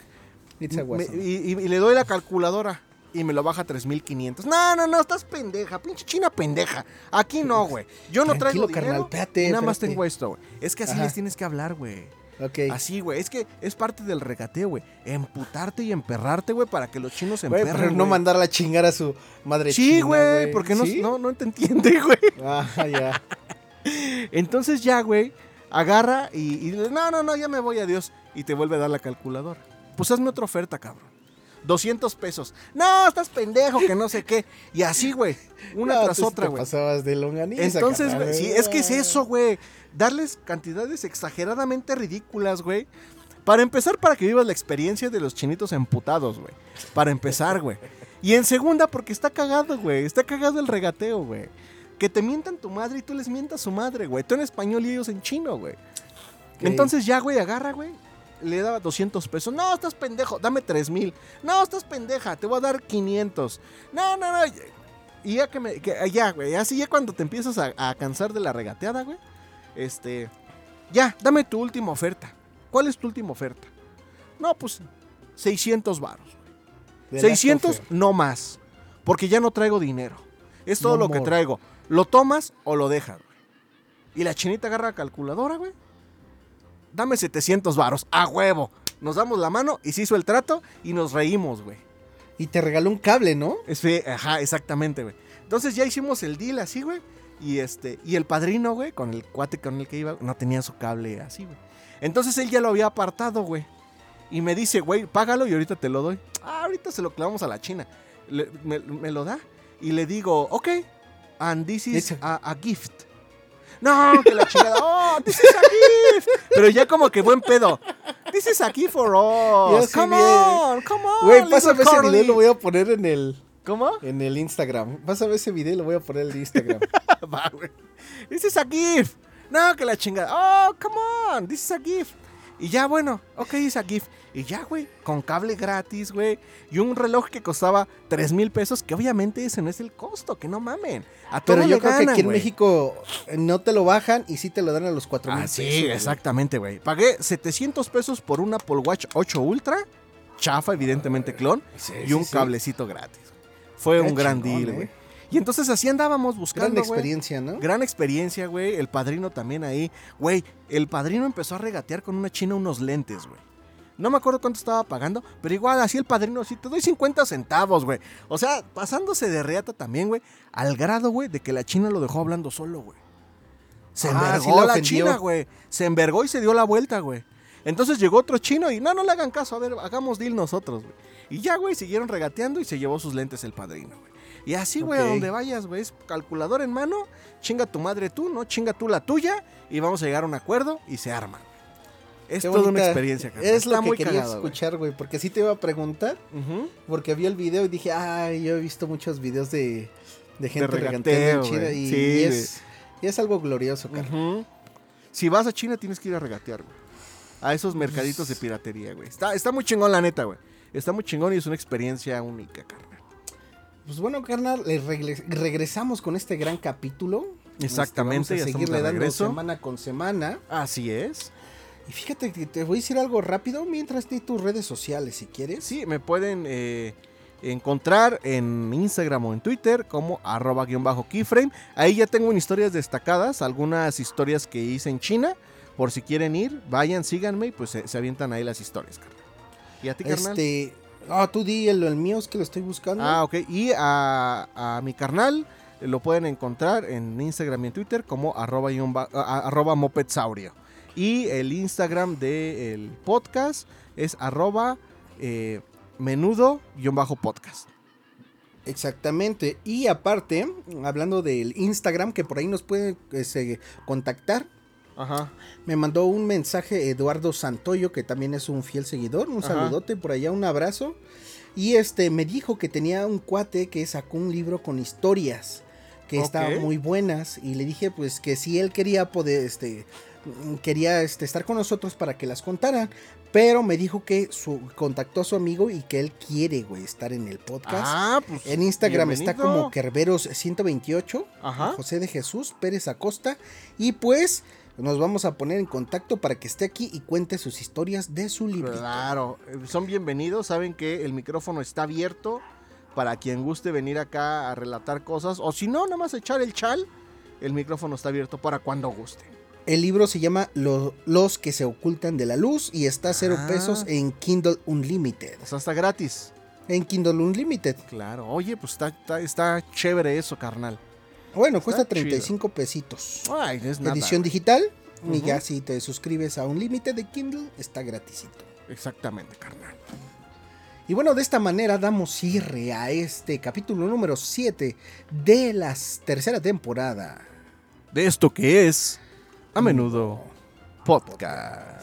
It's a guasón. y, le doy la calculadora y me lo baja a 3500. No, no, no, estás pendeja, pinche china pendeja. Aquí no, güey. Yo no traigo dinero. Carnal, nada más tengo esto, güey. Es que así les tienes que hablar, güey. Así, güey. Es que es parte del regateo, güey. Emputarte y emperrarte, güey, para que los chinos se emperren. Pero no mandar a chingar a su madre Sí, güey, porque no, no, no te entiende, güey. Ah, ya. Entonces ya, güey, agarra y, y no, no, no, ya me voy, adiós. Y te vuelve a dar la calculadora. Pues hazme otra oferta, cabrón. 200 pesos. No, estás pendejo, que no sé qué. Y así, güey. Una tras otra, güey. pasabas de longaniza. Entonces, güey, sí, es que es eso, güey darles cantidades exageradamente ridículas, güey. Para empezar, para que vivas la experiencia de los chinitos emputados, güey. Para empezar, güey. Y en segunda, porque está cagado, güey. Está cagado el regateo, güey. Que te mientan tu madre y tú les mientas su madre, güey. Tú en español y ellos en chino, güey. Entonces ya, güey, agarra, güey. Le daba 200 pesos. No, estás pendejo. Dame 3 mil. No, estás pendeja. Te voy a dar 500. No, no, no. Y ya que me... ya, güey. Así ya cuando te empiezas a, a cansar de la regateada, güey este, ya, dame tu última oferta. ¿Cuál es tu última oferta? No, pues 600 varos. 600, no más. Porque ya no traigo dinero. Es todo lo que traigo. ¿Lo tomas o lo dejas? Y la chinita agarra la calculadora, güey. Dame 700 varos. A huevo. Nos damos la mano y se hizo el trato y nos reímos, güey. Y te regaló un cable, ¿no? Ajá, exactamente, güey. Entonces ya hicimos el deal así, güey. Y este, y el padrino, güey, con el cuate con el que iba, no tenía su cable así, güey. Entonces él ya lo había apartado, güey. Y me dice, güey, págalo y ahorita te lo doy. Ah, ahorita se lo clavamos a la China. me, lo da. Y le digo, ok, and this is a, gift. No, que la chingada. Oh, this is a gift. Pero ya como que buen pedo. This is a gift for us. come on, come on. Güey, pásame ese video, lo voy a poner en el. ¿Cómo? En el Instagram. A ver ese video lo voy a poner en el Instagram. Va, güey. This is a gift. No, que la chingada. Oh, come on. This is a gift. Y ya, bueno, ok, esa GIF. Y ya, güey, con cable gratis, güey. Y un reloj que costaba 3 mil pesos, que obviamente ese no es el costo, que no mamen. A Pero yo creo que aquí en México eh, no te lo bajan y sí te lo dan a los 4 mil ah, Sí, exactamente, güey. Pagué 700 pesos por un Apple Watch 8 Ultra, chafa, evidentemente clon, y un cablecito gratis. Fue un gran deal, ¿eh? güey. Y entonces así andábamos buscando. Gran experiencia, ¿no? Gran experiencia, güey. El padrino también ahí. Güey, el padrino empezó a regatear con una china unos lentes, güey. No me acuerdo cuánto estaba pagando, pero igual así el padrino, sí, te doy 50 centavos, güey. O sea, pasándose de reata también, güey. Al grado, güey, de que la china lo dejó hablando solo, güey. Se ah, envergó la china, güey. Se envergó y se dio la vuelta, güey. Entonces llegó otro chino y no, no le hagan caso, a ver, hagamos deal nosotros, güey. Y ya, güey, siguieron regateando y se llevó sus lentes el padrino, güey. Y así, güey, a donde vayas, güey, es calculador en mano, chinga tu madre tú, ¿no? Chinga tú la tuya y vamos a llegar a un acuerdo y se arma. Es toda una experiencia, carnal. Es lo que quería escuchar, güey, porque sí te iba a preguntar, porque vi el video y dije, ay, yo he visto muchos videos de, de gente regateando en China y, es, es, algo glorioso, carnal. Si vas a China tienes que ir a regatear, güey. A esos mercaditos de piratería, güey. Está, está muy chingón, la neta, güey. Está muy chingón y es una experiencia única, carnal. Pues bueno, carnal, regresamos con este gran capítulo. Exactamente. Vamos a seguirle dando semana con semana. Así es. Y fíjate que te voy a decir algo rápido mientras di tus redes sociales, si quieres. Sí, me pueden eh, encontrar en Instagram o en Twitter como arroba guion bajo keyframe. Ahí ya tengo historias destacadas, algunas historias que hice en China. Por si quieren ir, vayan, síganme y pues se, avientan ahí las historias, carnal. ¿Y a ti, carnal? Este, Ah, tú di el, mío, es que lo estoy buscando. Ah, ok. Y a, mi carnal lo pueden encontrar en Instagram y en Twitter como arroba, arroba mopetsaurio. Y el Instagram del podcast es arroba eh, menudo-podcast. Exactamente. Y aparte, hablando del Instagram, que por ahí nos pueden este, contactar, Ajá. Me mandó un mensaje Eduardo Santoyo, que también es un fiel seguidor. Un saludote por allá, un abrazo. Y este me dijo que tenía un cuate que sacó un libro con historias que estaban muy buenas. Y le dije, pues, que si él quería poder, este, quería este, estar con nosotros para que las contaran. Pero me dijo que su, contactó a su amigo y que él quiere, güey, estar en el podcast. Ah, pues, en Instagram está como Kerberos128, José de Jesús Pérez Acosta. Y pues nos vamos a poner en contacto para que esté aquí y cuente sus historias de su libro. Claro, eh, son bienvenidos, saben que el micrófono está abierto para quien guste venir acá a relatar cosas, o si no, nada más echar el chal, el micrófono está abierto para cuando guste. El libro se llama Los que se ocultan de la luz y está a cero ah. pesos en Kindle Unlimited. O sea, está gratis. En Kindle Unlimited. Claro, oye, pues está, está, chévere eso, carnal. Bueno, cuesta 35 pesitos. Ay, es nada. Edición digital. Y ya si te suscribes a un límite de Kindle, está gratisito. Exactamente, carnal. Y bueno, de esta manera damos cierre a este capítulo número 7 de la tercera temporada. De esto que es, a menudo, podcast.